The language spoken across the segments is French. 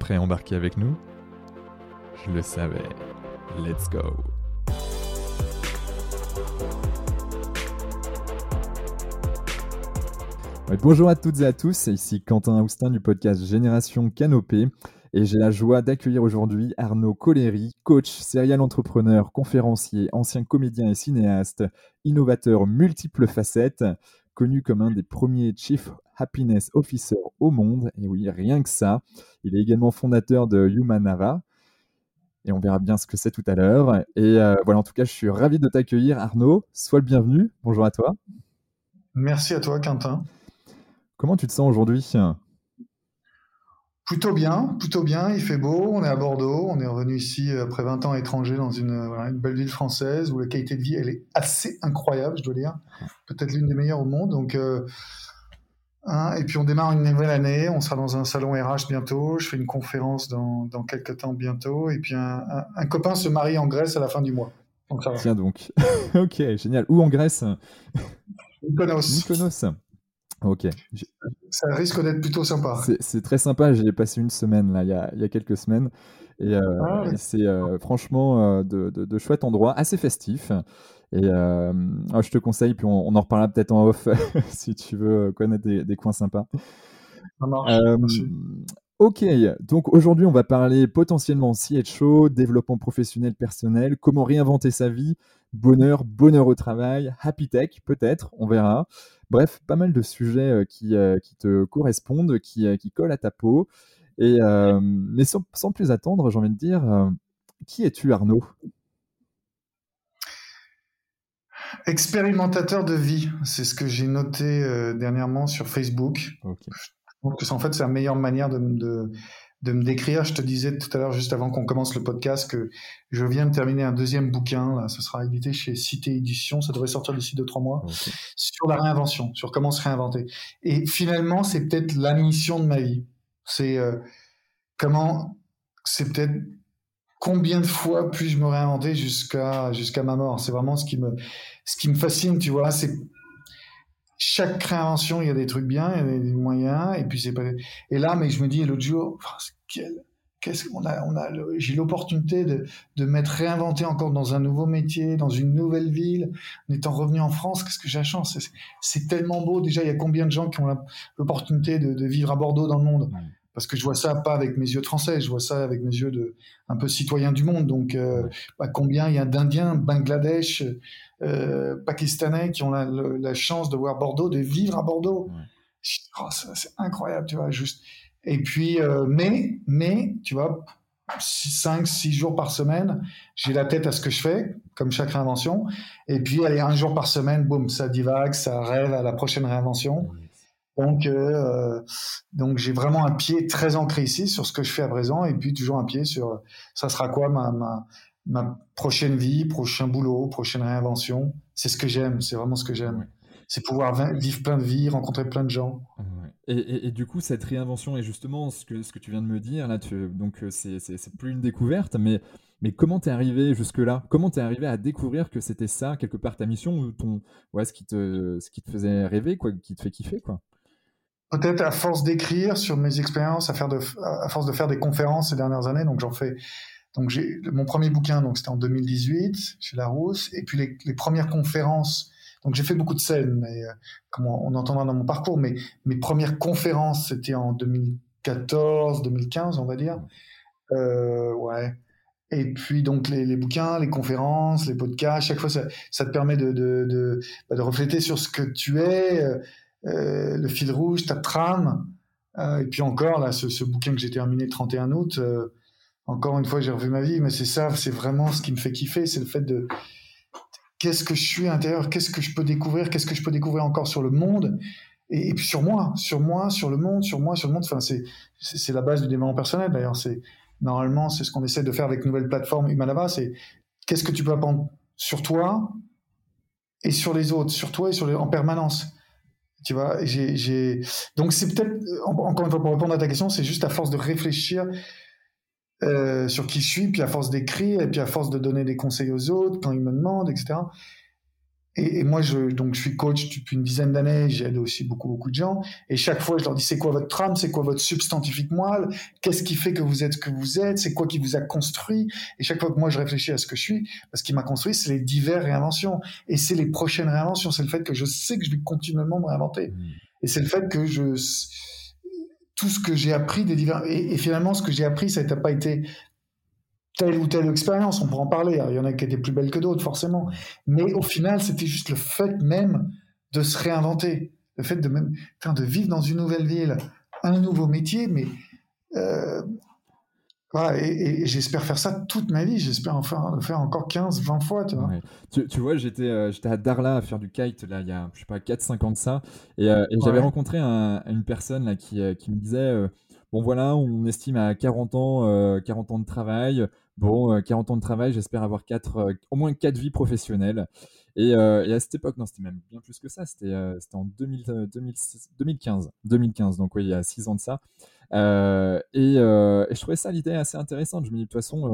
prêt à embarquer avec nous? Je le savais. Let's go. Bonjour à toutes et à tous, ici Quentin Austin du podcast Génération Canopée et j'ai la joie d'accueillir aujourd'hui Arnaud Collery, coach, serial entrepreneur, conférencier, ancien comédien et cinéaste, innovateur multiples facettes connu comme un des premiers Chief Happiness Officer au monde. Et oui, rien que ça. Il est également fondateur de Humanava. Et on verra bien ce que c'est tout à l'heure. Et euh, voilà, en tout cas, je suis ravi de t'accueillir, Arnaud. Sois le bienvenu. Bonjour à toi. Merci à toi, Quentin. Comment tu te sens aujourd'hui? Plutôt bien, plutôt bien. Il fait beau. On est à Bordeaux. On est revenu ici après 20 ans étranger dans une, belle ville française où la qualité de vie elle est assez incroyable, je dois dire. Peut-être l'une des meilleures au monde. Donc, euh, hein, et puis on démarre une nouvelle année. On sera dans un salon RH bientôt. Je fais une conférence dans, quelques temps bientôt. Et puis un, copain se marie en Grèce à la fin du mois. Donc Tiens donc. ok, génial. Où en Grèce? Mykonos. Mykonos. Ok. Ça risque d'être plutôt sympa. C'est très sympa. J'ai passé une semaine là, il y a, il y a quelques semaines. Et, euh, ah c'est euh, franchement euh, de, de, chouettes endroits, assez festifs. Et oh, je te conseille, puis on, en reparlera peut-être en off si tu veux connaître des, des coins sympas. Ça marche. Ok, donc aujourd'hui on va parler potentiellement CHO, développement professionnel personnel, comment réinventer sa vie, bonheur, bonheur au travail, happy tech peut-être, on verra. Bref, pas mal de sujets euh, qui, euh, qui te correspondent, qui, euh, qui, collent à ta peau. Et, mais sans, sans, plus attendre, j'ai envie de dire, qui es-tu Arnaud? Expérimentateur de vie, c'est ce que j'ai noté dernièrement sur Facebook. Okay. Je pense que en fait c'est la meilleure manière de, de, de, me décrire. Je te disais tout à l'heure, juste avant qu'on commence le podcast, que je viens de terminer un deuxième bouquin. Là, ce sera édité chez Cité Édition. Ça devrait sortir d'ici deux trois mois sur la réinvention, sur comment se réinventer. Et finalement, c'est peut-être la mission de ma vie. C'est euh, comment, c'est peut-être combien de fois puis-je me réinventer jusqu'à jusqu'à ma mort. C'est vraiment ce qui me ce qui me fascine, tu vois. C'est chaque réinvention, il y a des trucs bien, il y a des moyens, et puis c'est pas. Et là, mais je me dis l'autre jour, qu'est-ce qu'on a, on a, j'ai l'opportunité de, de m'être réinventé encore dans un nouveau métier, dans une nouvelle ville, en étant revenu en France, qu'est-ce que j'ai la chance. C'est tellement beau. Déjà, il y a combien de gens qui ont l'opportunité de, de, vivre à Bordeaux dans le monde? Parce que je vois ça pas avec mes yeux de français, je vois ça avec mes yeux de un peu citoyen du monde. Donc, euh, bah, combien il y a d'Indiens, Bangladesh, euh, Pakistanais qui ont la, chance de voir Bordeaux, de vivre à Bordeaux. Oh, c'est incroyable, tu vois. Juste. Et puis, euh, mais, mais, tu vois, 5, 6 jours par semaine, j'ai la tête à ce que je fais, comme chaque réinvention. Et puis, allez, un jour par semaine, boum, ça divague, ça rêve à la prochaine réinvention. Donc, euh, donc j'ai vraiment un pied très ancré ici sur ce que je fais à présent, et puis toujours un pied sur ça sera quoi ma, ma, ma prochaine vie, prochain boulot, prochaine réinvention. C'est ce que j'aime, c'est vraiment ce que j'aime. C'est pouvoir vivre plein de vies, rencontrer plein de gens. Et, et, du coup, cette réinvention est justement ce que, ce que tu viens de me dire. Là, tu, donc, euh, c'est plus une découverte, mais, mais comment t'es arrivé jusque-là? Comment t'es arrivé à découvrir que c'était ça, quelque part, ta mission, ou ton, ouais, ce, qui te, ce qui te faisait rêver, quoi, qui te fait kiffer quoi? Peut-être à force d'écrire sur mes expériences, à, faire de, à force de faire des conférences ces dernières années, donc j'en fais. Donc j'ai mon premier bouquin, donc c'était en 2018 chez Larousse, et puis les, les premières conférences. Donc j'ai fait beaucoup de scènes, mais euh, comme on, entendra dans mon parcours, mais mes premières conférences c'était en 2014, 2015, on va dire. Euh, ouais. Et puis donc les, les, bouquins, les conférences, les podcasts, chaque fois ça, ça te permet de, de, de, bah, de, refléter sur ce que tu es, euh, le fil rouge, ta trame. Euh, et puis encore, là, ce, bouquin que j'ai terminé le 31 août, euh, encore une fois, j'ai revu ma vie, mais c'est ça, c'est vraiment ce qui me fait kiffer, c'est le fait de qu'est-ce que je suis à qu'est-ce que je peux découvrir, qu'est-ce que je peux découvrir encore sur le monde, et, puis sur moi, sur moi, sur le monde, sur moi, sur le monde. Enfin, c'est c'est la base du développement personnel. D'ailleurs, c'est normalement c'est ce qu'on essaie de faire avec nouvelle plateforme Humanava. C'est qu'est-ce que tu peux apprendre sur toi et sur les autres, sur toi et sur les, en permanence. Tu vois, j'ai, donc c'est peut-être, encore une fois, pour répondre à ta question, c'est juste à force de réfléchir euh, sur qui je suis, puis à force d'écrire, et puis à force de donner des conseils aux autres quand ils me demandent, etc. Et, moi, je, donc, je suis coach depuis une dizaine d'années, j'aide aussi beaucoup, beaucoup de gens. Et chaque fois, je leur dis, c'est quoi votre trame, c'est quoi votre substantifique moelle, qu'est-ce qui fait que vous êtes ce que vous êtes, c'est quoi qui vous a construit? Et chaque fois que moi, je réfléchis à ce que je suis, ce qui m'a construit, c'est les diverses réinventions. Et c'est les prochaines réinventions, c'est le fait que je sais que je vais continuellement me réinventer. Mmh. Et c'est le fait que je, tout ce que j'ai appris des divers, et, et finalement, ce que j'ai appris, ça n'a pas été telle ou telle expérience, on pourra en parler. il y en a qui étaient plus belles que d'autres, forcément. Mais au final, c'était juste le fait même de se réinventer, le fait de même, de vivre dans une nouvelle ville, un nouveau métier, mais euh, et, j'espère faire ça toute ma vie. J'espère enfin le faire encore 15, 20 fois. Tu vois, tu, vois j'étais euh, j'étais à Darla à faire du kite là, il y a je sais pas, 4-5 ans de ça. Et, euh, j'avais rencontré une personne là, qui, qui me disait Bon voilà, on estime à 40 ans, 40 ans de travail. Bon, 40 ans de travail, j'espère avoir quatre, au moins 4 vies professionnelles. Et, à cette époque, non, c'était même bien plus que ça, c'était en 2015. 2015, donc oui, il y a 6 ans de ça. Et, je trouvais ça l'idée assez intéressante. Je me dis, de toute façon,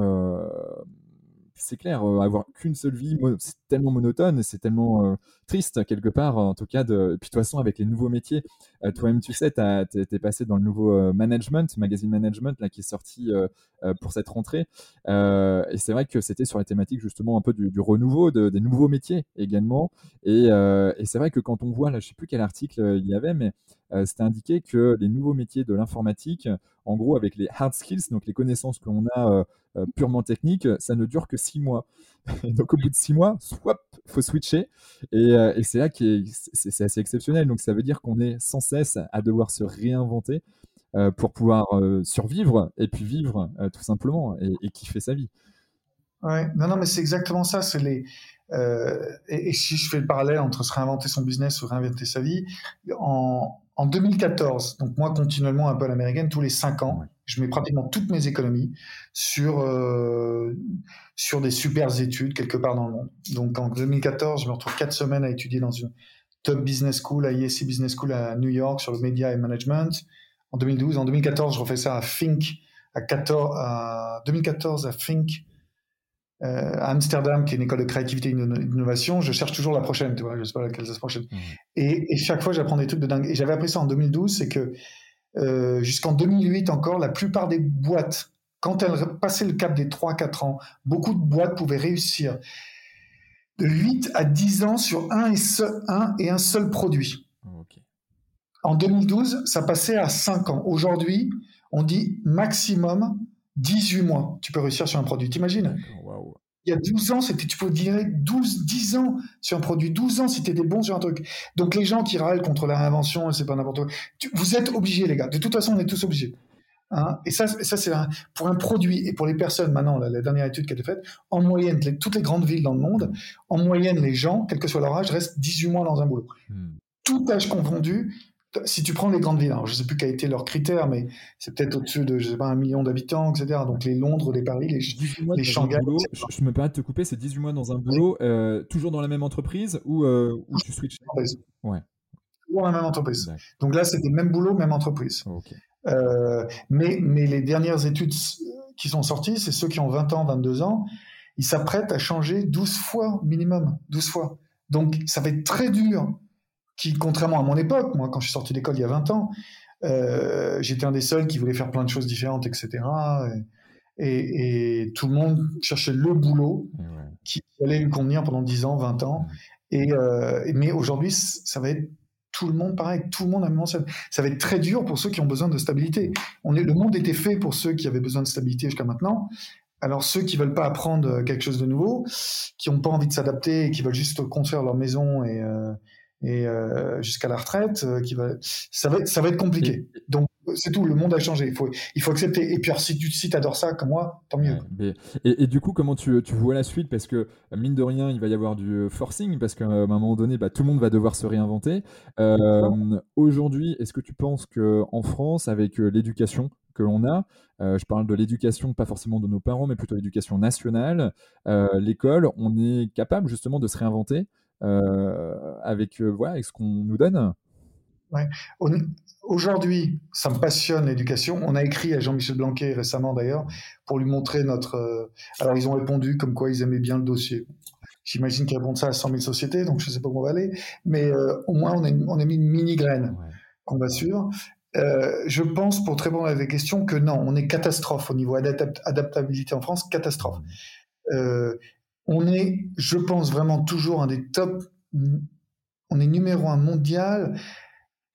c'est clair, avoir qu'une seule vie, c'est tellement monotone, c'est tellement triste quelque part, en tout cas. Puis de toute façon, avec les nouveaux métiers, toi-même, tu sais, tu es, passé dans le nouveau management, magazine management, là, qui est sorti pour cette rentrée. et c'est vrai que c'était sur la thématique justement un peu du, renouveau, des nouveaux métiers également. Et, c'est vrai que quand on voit, là, je sais plus quel article il y avait, mais c'était indiqué que les nouveaux métiers de l'informatique, en gros, avec les hard skills, donc les connaissances que l'on a purement techniques, ça ne dure que six mois. donc au bout de six mois, swap, faut switcher. Et, c'est là que c'est assez exceptionnel. Donc ça veut dire qu'on est sans cesse à devoir se réinventer pour pouvoir survivre et puis vivre tout simplement et, et, kiffer sa vie. Ouais, non, non, mais c'est exactement ça. C'est les et, et, si je fais le parallèle entre se réinventer son business ou réinventer sa vie, en, en 2014, donc moi continuellement un peu à l'américaine, tous les cinq ans, je mets pratiquement toutes mes économies sur euh, sur des super études quelque part dans le monde. Donc en 2014, je me retrouve quatre semaines à étudier dans une top business school, à ISC Business School à New York sur le média et management. En 2012, en 2014, je refais ça à Think, à 14, à 2014 à Think à Amsterdam, qui est une école de créativité et d'innovation, je cherche toujours la prochaine, tu vois, je sais pas laquelle c'est la prochaine. Mmh. Et, et, chaque fois, j'apprends des trucs de dingue. Et j'avais appris ça en 2012, c'est que euh, jusqu'en 2008 encore, la plupart des boîtes, quand elles passaient le cap des 3-4 ans, beaucoup de boîtes pouvaient réussir de 8 à 10 ans sur un et, seul, un, et un seul produit. En 2012, ça passait à 5 ans. Aujourd'hui, on dit maximum 18 mois, tu peux réussir sur un produit. T'imagines? Il y a 12 ans, c'était, tu peux dire 12, 10 ans sur un produit, 12 ans si tu étais bon sur un truc. Donc les gens qui râlent contre la réinvention, c'est pas n'importe quoi. vous êtes obligés, les gars. De toute façon, on est tous obligés. Hein? Et ça, ça c'est pour un produit et pour les personnes. Maintenant, la, dernière étude qui a été faite, en moyenne, toutes les grandes villes dans le monde, en moyenne, les gens, quel que soit leur âge, restent 18 mois dans un boulot. Hmm. Tout âge confondu, si tu prends les grandes villes, je ne sais plus quel a été leur critère, mais c'est peut-être au-dessus de, je sais pas, un million d'habitants, etc. Donc les Londres, les Paris, les, les Shanghai. je, me permets de te couper, c'est 18 mois dans un boulot, euh, toujours dans la même entreprise ou, euh, tu switches? Ouais. Toujours dans la même entreprise. Donc là, c'était même boulot, même entreprise. Euh, mais, mais les dernières études qui sont sorties, c'est ceux qui ont 20 ans, 22 ans, ils s'apprêtent à changer 12 fois minimum, 12 fois. Donc ça va être très dur qui, contrairement à mon époque, moi, quand je suis sorti d'école il y a 20 ans, euh, j'étais un des seuls qui voulait faire plein de choses différentes, etc. Et, tout le monde cherchait le boulot qui allait lui convenir pendant 10 ans, 20 ans. Et, euh, mais aujourd'hui, ça va être tout le monde pareil, tout le monde a ça. Ça va être très dur pour ceux qui ont besoin de stabilité. On est, le monde était fait pour ceux qui avaient besoin de stabilité jusqu'à maintenant. Alors ceux qui veulent pas apprendre quelque chose de nouveau, qui n'ont pas envie de s'adapter et qui veulent juste construire leur maison et, euh, et euh, jusqu'à la retraite, euh, qui va, ça va, ça va être compliqué. Donc c'est tout. Le monde a changé. Il faut, il faut accepter. Et puis, si tu si adores ça comme moi, tant mieux. et, du coup, comment tu, tu, vois la suite? Parce que, mine de rien, il va y avoir du forcing, parce qu'à un moment donné, bah, tout le monde va devoir se réinventer. Euh, aujourd'hui, est-ce que tu penses qu'en France, avec euh, l'éducation que l'on a, euh, je parle de l'éducation, pas forcément de nos parents, mais plutôt l'éducation nationale, l'école, on est capable justement de se réinventer? Avec, voilà, avec ce qu'on nous donne Ouais. Aujourd'hui, ça me passionne l'éducation. On a écrit à Jean-Michel Blanquet récemment d'ailleurs pour lui montrer notre. Euh, alors ils ont répondu comme quoi ils aimaient bien le dossier. J'imagine qu'ils répondent ça à 100 000 sociétés, donc je ne sais pas où on va aller. Mais euh, au moins on a, on a, mis une mini graine qu'on va suivre. Euh, je pense, pour très répondre à la question, que non, on est catastrophe au niveau adaptabilité en France, catastrophe. On est, je pense vraiment toujours un des top. On est numéro un mondial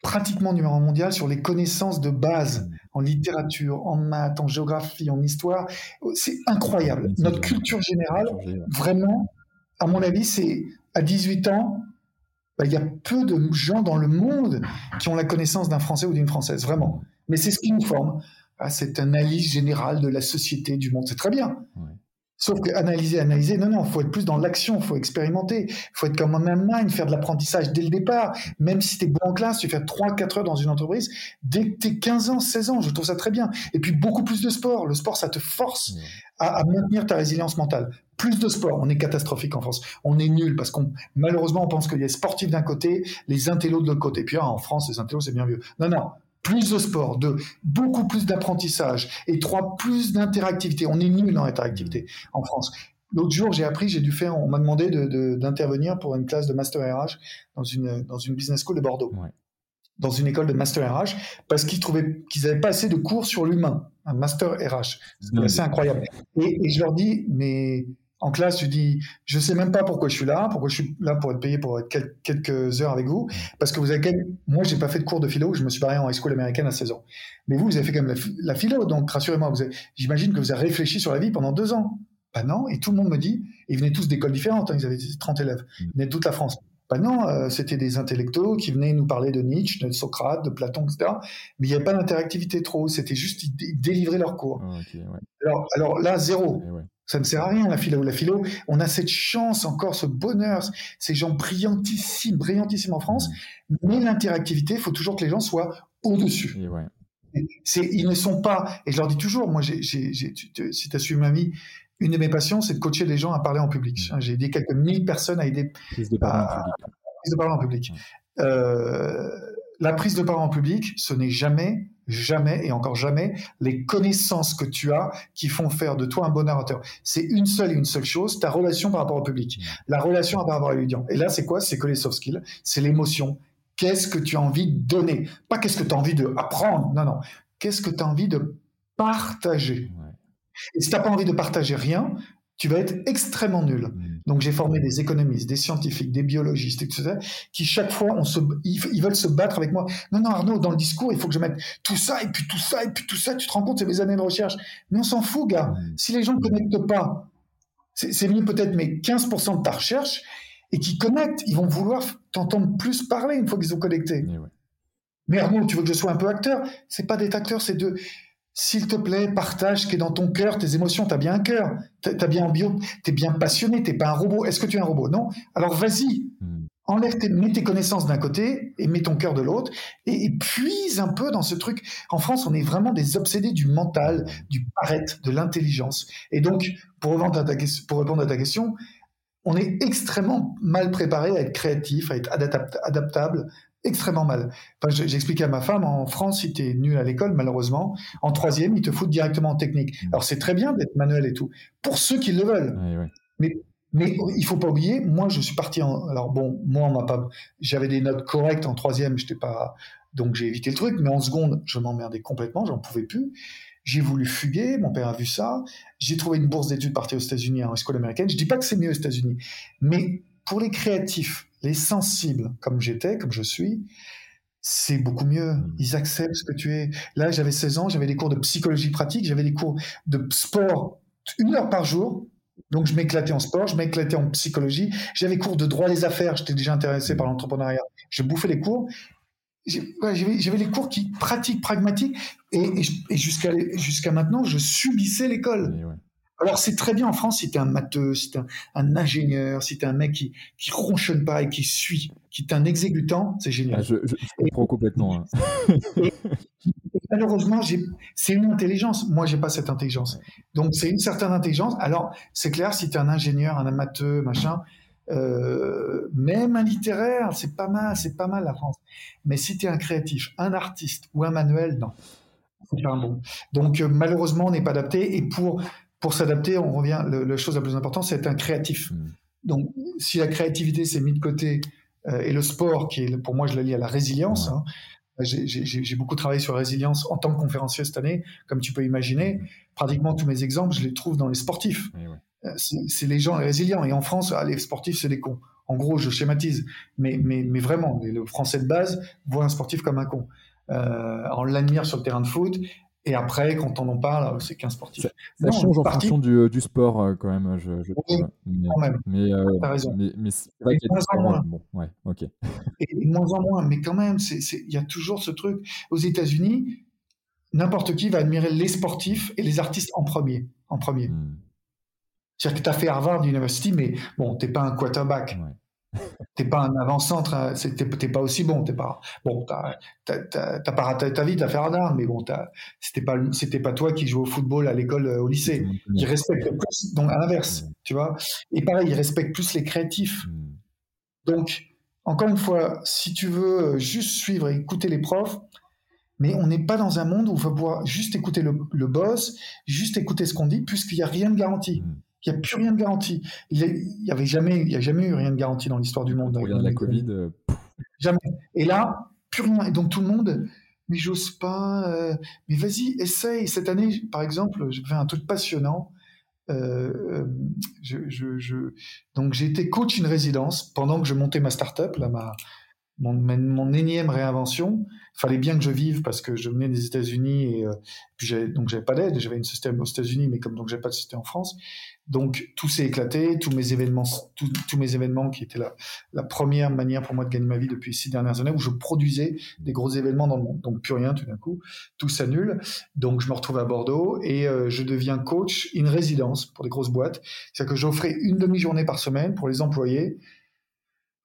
pratiquement numéro un mondial sur les connaissances de base en littérature, en maths, en géographie, en histoire. C'est incroyable. Notre culture générale, vraiment, à mon avis, c'est à 18 ans, bah, il y a peu de gens dans le monde qui ont la connaissance d'un Français ou d'une Française, vraiment. Mais c'est ce qui nous forme. Ah, cette analyse générale de la société, du monde, c'est très bien. Sauf que analyser, analyser, non, non, il faut être plus dans l'action, il faut expérimenter, il faut être comme en Allemagne, faire de l'apprentissage dès le départ. Même si tu es bon en classe, tu fais 3-4 heures dans une entreprise, dès que tu es 15 ans, 16 ans, je trouve ça très bien. Et puis beaucoup plus de sport. Le sport, ça te force à, maintenir ta résilience mentale. Plus de sport, on est catastrophique en France. On est nul parce qu'on malheureusement on pense qu'il y a les sportifs d'un côté, les intellos de l'autre côté. Puis ah, en France, les intellos c'est bien vieux. Non, non, plus de sport, deux, beaucoup plus d'apprentissage, et trois, plus d'interactivité. On est nul en interactivité en France. L'autre jour, j'ai appris, j'ai dû faire, on m'a demandé d'intervenir pour une classe de master RH dans une, dans une business school de Bordeaux. Dans une école de master RH, parce qu'ils trouvaient qu'ils n'avaient pas assez de cours sur l'humain, un master RH. C'est incroyable. Et, et, je leur dis, mais en classe, tu dis, je sais même pas pourquoi je suis là, pourquoi je suis là pour être payé pour être quelques heures avec vous, parce que vous avez moi, j'ai pas fait de cours de philo, je me suis barré en high school américaine à 16 ans. Mais vous, vous avez fait quand même la, philo, donc rassurez-moi, j'imagine que vous avez réfléchi sur la vie pendant deux ans. Bah non, et tout le monde me dit, ils venaient tous d'écoles différentes, hein, ils avaient 30 élèves, ils venaient de toute la France. Bah non, euh, c'était des intellectuels qui venaient nous parler de Nietzsche, de Socrate, de Platon, etc. Mais il n'y avait pas d'interactivité trop, c'était juste ils délivraient leurs cours. Ah, alors, là, zéro. Eh ça ne sert à rien, la philo. La philo, on a cette chance encore, ce bonheur, ces gens brillantissimes, brillantissimes en France, mais l'interactivité, il faut toujours que les gens soient au-dessus. ils ne sont pas, et je leur dis toujours, moi, si tu as suivi ma vie, une de mes passions, c'est de coacher les gens à parler en public. J'ai aidé quelques mille personnes à aider à, prise de parole en public. Euh, la prise de parole en public, ce n'est jamais jamais et encore jamais les connaissances que tu as qui font faire de toi un bon orateur. C'est une seule et une seule chose, ta relation par rapport au public, la relation par rapport à l'audience. Et là, c'est quoi? C'est que les soft skills, c'est l'émotion. Qu'est-ce que tu as envie de donner? Pas qu'est-ce que tu as envie d'apprendre, non, non. Qu'est-ce que tu as envie de partager? Et si tu n'as pas envie de partager rien, tu vas être extrêmement nul. Mm. Donc j'ai formé des économistes, des scientifiques, des biologistes, etc., qui chaque fois, on se, ils, veulent se battre avec moi. Non, non, Arnaud, dans le discours, il faut que je mette tout ça, et puis tout ça, et puis tout ça. Tu te rends compte, c'est mes années de recherche. Mais on s'en fout, gars. Mm. Si les gens ne connectent pas, c'est mieux peut-être mais 15% de ta recherche, et qui connectent, ils vont vouloir t'entendre plus parler une fois qu'ils ont connecté. Mais Arnaud, tu veux que je sois un peu acteur? C'est pas d'être acteur, c'est de s'il te plaît, partage ce qui est dans ton cœur, tes émotions. Tu as bien un cœur, tu as bien un bio, tu es bien passionné, tu pas un robot. Est-ce que tu es un robot? Non Alors vas-y, hmm. enlève tes, mets tes connaissances d'un côté et mets ton cœur de l'autre et, puise un peu dans ce truc. En France, on est vraiment des obsédés du mental, du paraître, de l'intelligence. Et donc, pour répondre, à ta, pour répondre à ta question, on est extrêmement mal préparé à être créatif, à être adaptable, extrêmement mal. Enfin, J'expliquais à ma femme, en France, si tu es nul à l'école, malheureusement, en troisième, ils te foutent directement en technique. Mmh. Alors c'est très bien d'être manuel et tout, pour ceux qui le veulent. Mais, mais il faut pas oublier, moi je suis parti en... Alors bon, moi on m'a pas... J'avais des notes correctes en troisième, j'étais pas... Donc j'ai évité le truc, mais en seconde, je m'emmerdais complètement, j'en pouvais plus. J'ai voulu fuguer, mon père a vu ça. J'ai trouvé une bourse d'études partie aux États-Unis, en école américaine. Je dis pas que c'est mieux aux États-Unis, mais pour les créatifs, les sensibles, comme j'étais, comme je suis, c'est beaucoup mieux. Mmh. Ils acceptent ce que tu es. Là, j'avais 16 ans, j'avais des cours de psychologie pratique, j'avais des cours de sport une heure par jour. Donc, je m'éclatais en sport, je m'éclatais en psychologie. J'avais cours de droit des affaires, j'étais déjà intéressé par l'entrepreneuriat. Je bouffais les cours. j'avais les cours qui pratiques pragmatiques et, jusqu'à jusqu'à maintenant je subissais l'école. Alors c'est très bien en France si tu es un matheux, si tu es un, ingénieur, si tu es un mec qui qui ronchonne pas et qui suit, qui est un exécutant, c'est génial. Ah, je, je, comprends complètement. Hein. malheureusement, c'est une intelligence. Moi, j'ai pas cette intelligence. Donc c'est une certaine intelligence. Alors c'est clair si tu es un ingénieur, un amateur, machin, euh, même un littéraire, c'est pas mal, c'est pas mal la France. Mais si tu es un créatif, un artiste ou un manuel, non, c'est pas un bon. Donc euh, malheureusement, on n'est pas adapté. Et pour pour s'adapter, on revient. la chose la plus importante, c'est être un créatif. Hmm. Donc si la créativité s'est mise de côté euh, et le sport, qui est pour moi, je le lis à la résilience. Hein, j'ai beaucoup travaillé sur la résilience en tant que conférencier cette année, comme tu peux imaginer. Hmm. Pratiquement tous mes exemples, je les trouve dans les sportifs. Euh, c'est les gens résilients. Et en France, ah, les sportifs, c'est des cons. En gros, je schématise. Mais, mais, mais vraiment, le Français de base voit un sportif comme un con. Euh, on l'admire sur le terrain de foot. Et après, quand on en parle, c'est qu'un sportif. Ça, change en fonction du, du, sport, euh, quand même. Je, je oui, mais, quand même. Mais, euh, raison. Mais, mais c'est vrai qu'il y a moins en moins. Bon, ouais, ok. et de moins en moins. Mais quand même, il y a toujours ce truc. Aux États-Unis, n'importe qui va admirer les sportifs et les artistes en premier. En premier. Hmm. C'est-à-dire que tu as fait Harvard University, mais bon, t'es pas un quarterback. T'es pas un avant-centre, hein, t'es pas aussi bon. T'es pas bon. T'as pas raté ta vie, t'as fait Harvard, mais bon, c'était pas c'était pas toi qui jouais au football à l'école, euh, au lycée. Ils respectent plus, donc à l'inverse, tu vois. Et pareil, ils respectent plus les créatifs. Hmm. Donc, encore une fois, si tu veux juste suivre et écouter les profs, mais on n'est pas dans un monde où il faut pouvoir juste écouter le, boss, juste écouter ce qu'on dit, puisqu'il n'y a rien de garanti. Il n'y a plus rien de garanti. Il n'y avait jamais, il y a jamais eu rien de garanti dans l'histoire du monde. Regarde la Covid. Euh, jamais. Et là, plus rien. Et donc tout le monde, mais j'ose pas. Euh, mais vas-y, essaye. Cette année, par exemple, j'ai fait un truc passionnant. Euh, je, je, je... Donc j'ai été coach une résidence pendant que je montais ma start-up, là, ma, mon, mon énième réinvention. Il fallait bien que je vive parce que je venais des États-Unis et euh, puis j'avais, donc j'avais pas d'aide. J'avais une système aux États-Unis, mais comme donc j'avais pas de système en France, donc tout s'est éclaté. Tous mes événements, tous mes événements qui étaient la, la première manière pour moi de gagner ma vie depuis six dernières années, où je produisais des gros événements dans le monde. Donc plus rien tout d'un coup, tout s'annule. Donc je me retrouve à Bordeaux et euh, je deviens coach in résidence pour des grosses boîtes. C'est-à-dire que j'offrais une demi-journée par semaine pour les employés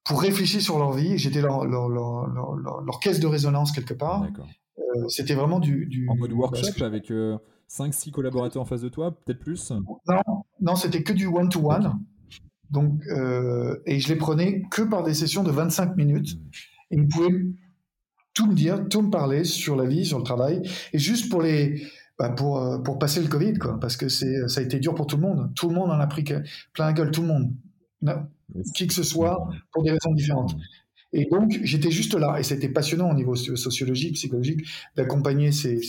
pour réfléchir sur leur vie. J'étais leur, leur, leur, leur, caisse de résonance quelque part. Euh, c'était vraiment du, du, En mode workshop avec 5-6 euh, collaborateurs en face de toi, peut-être plus Non, non c'était que du one-to-one. Donc, euh, et je les prenais que par des sessions de 25 minutes. Et ils pouvaient tout me dire, tout me parler sur la vie, sur le travail. Et juste pour les. Bah pour, euh, pour passer le Covid, quoi, parce que ça a été dur pour tout le monde. Tout le monde en a pris plein la gueule, tout le monde qui que ce soit, pour des raisons différentes. Et donc, j'étais juste là, et c'était passionnant au niveau sociologique, psychologique, d'accompagner ces,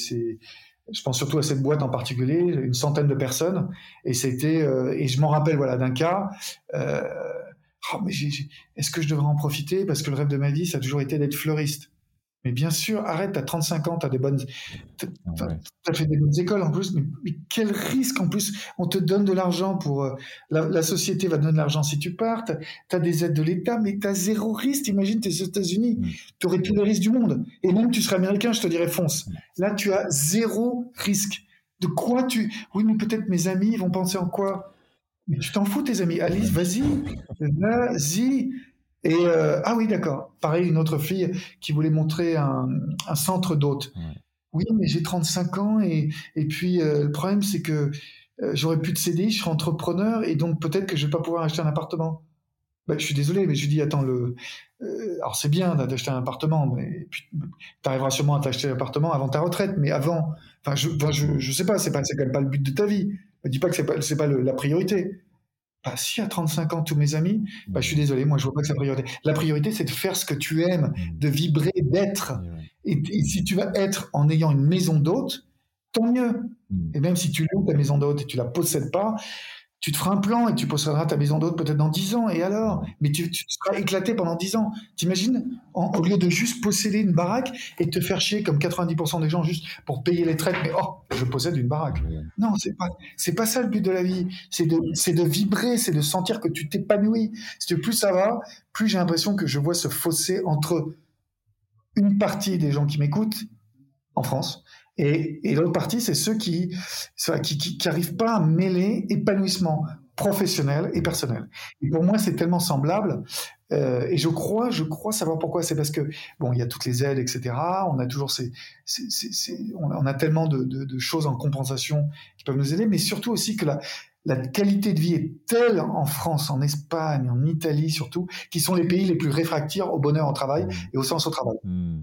je pense surtout à cette boîte en particulier, une centaine de personnes, et c'était, euh, et je m'en rappelle, voilà, d'un cas, euh, oh, est-ce que je devrais en profiter? Parce que le rêve de ma vie, ça a toujours été d'être fleuriste. Mais bien sûr, arrête, t'as 35 ans, t'as des bonnes, t'as, fait des bonnes écoles en plus, mais, quel risque en plus On te donne de l'argent pour, euh, la, société va te donner de l'argent si tu pars, t'as, des aides de l'État, mais t'as zéro risque. Imagine, t'es aux États-Unis, mm. t'aurais tous les risques du monde, et même tu serais américain, je te dirais fonce. Là, tu as zéro risque. De quoi tu Oui, mais peut-être mes amis vont penser en quoi? Mais tu t'en fous, tes amis. Alice, vas-y, vas-y. Et euh, ah oui, d'accord. Pareil, une autre fille qui voulait montrer un, centre d'hôtes. Oui, mais j'ai 35 ans et, et puis euh, le problème c'est que euh, j'aurais plus de CDI, je serai entrepreneur et donc peut-être que je vais pas pouvoir acheter un appartement. Ben, je suis désolé, mais je lui dis attends le. alors c'est bien d'acheter un appartement, mais tu arriveras sûrement à t'acheter un appartement avant ta retraite, mais avant, enfin je, je, je sais pas, c'est pas quand même pas le but de ta vie. Me dis pas que c'est pas pas la priorité. Bah, si à 35 ans, tous mes amis, bah, je suis désolé, moi je vois pas que c'est la priorité. La priorité, c'est de faire ce que tu aimes, mmh. de vibrer, d'être. Et, si tu vas être en ayant une maison d'hôte, tant mieux. Mmh. Et même si tu loues ta maison d'hôte et tu la possèdes pas, tu te feras un plan et tu posséderas ta maison d'hôte peut-être dans 10 ans. Et alors? Mais tu, seras éclaté pendant 10 ans. T'imagines Au lieu de juste posséder une baraque et te faire chier comme 90% des gens juste pour payer les traites, mais oh, je possède une baraque. Non, c'est pas, c'est pas ça le but de la vie. C'est de, c'est de vibrer, c'est de sentir que tu t'épanouis. Plus ça va, plus j'ai l'impression que je vois ce fossé entre une partie des gens qui m'écoutent en France. Et, l'autre partie, c'est ceux qui qui n'arrivent pas à mêler épanouissement professionnel et personnel. Et pour moi, c'est tellement semblable. Euh, et je crois, je crois savoir pourquoi. C'est parce que bon, il y a toutes les aides, etc. On a toujours ces, on a tellement de, de, choses en compensation qui peuvent nous aider, mais surtout aussi que la, la qualité de vie est telle en France, en Espagne, en Italie surtout, qui sont les pays les plus réfractaires au bonheur au travail mmh. et au sens au travail. Mmh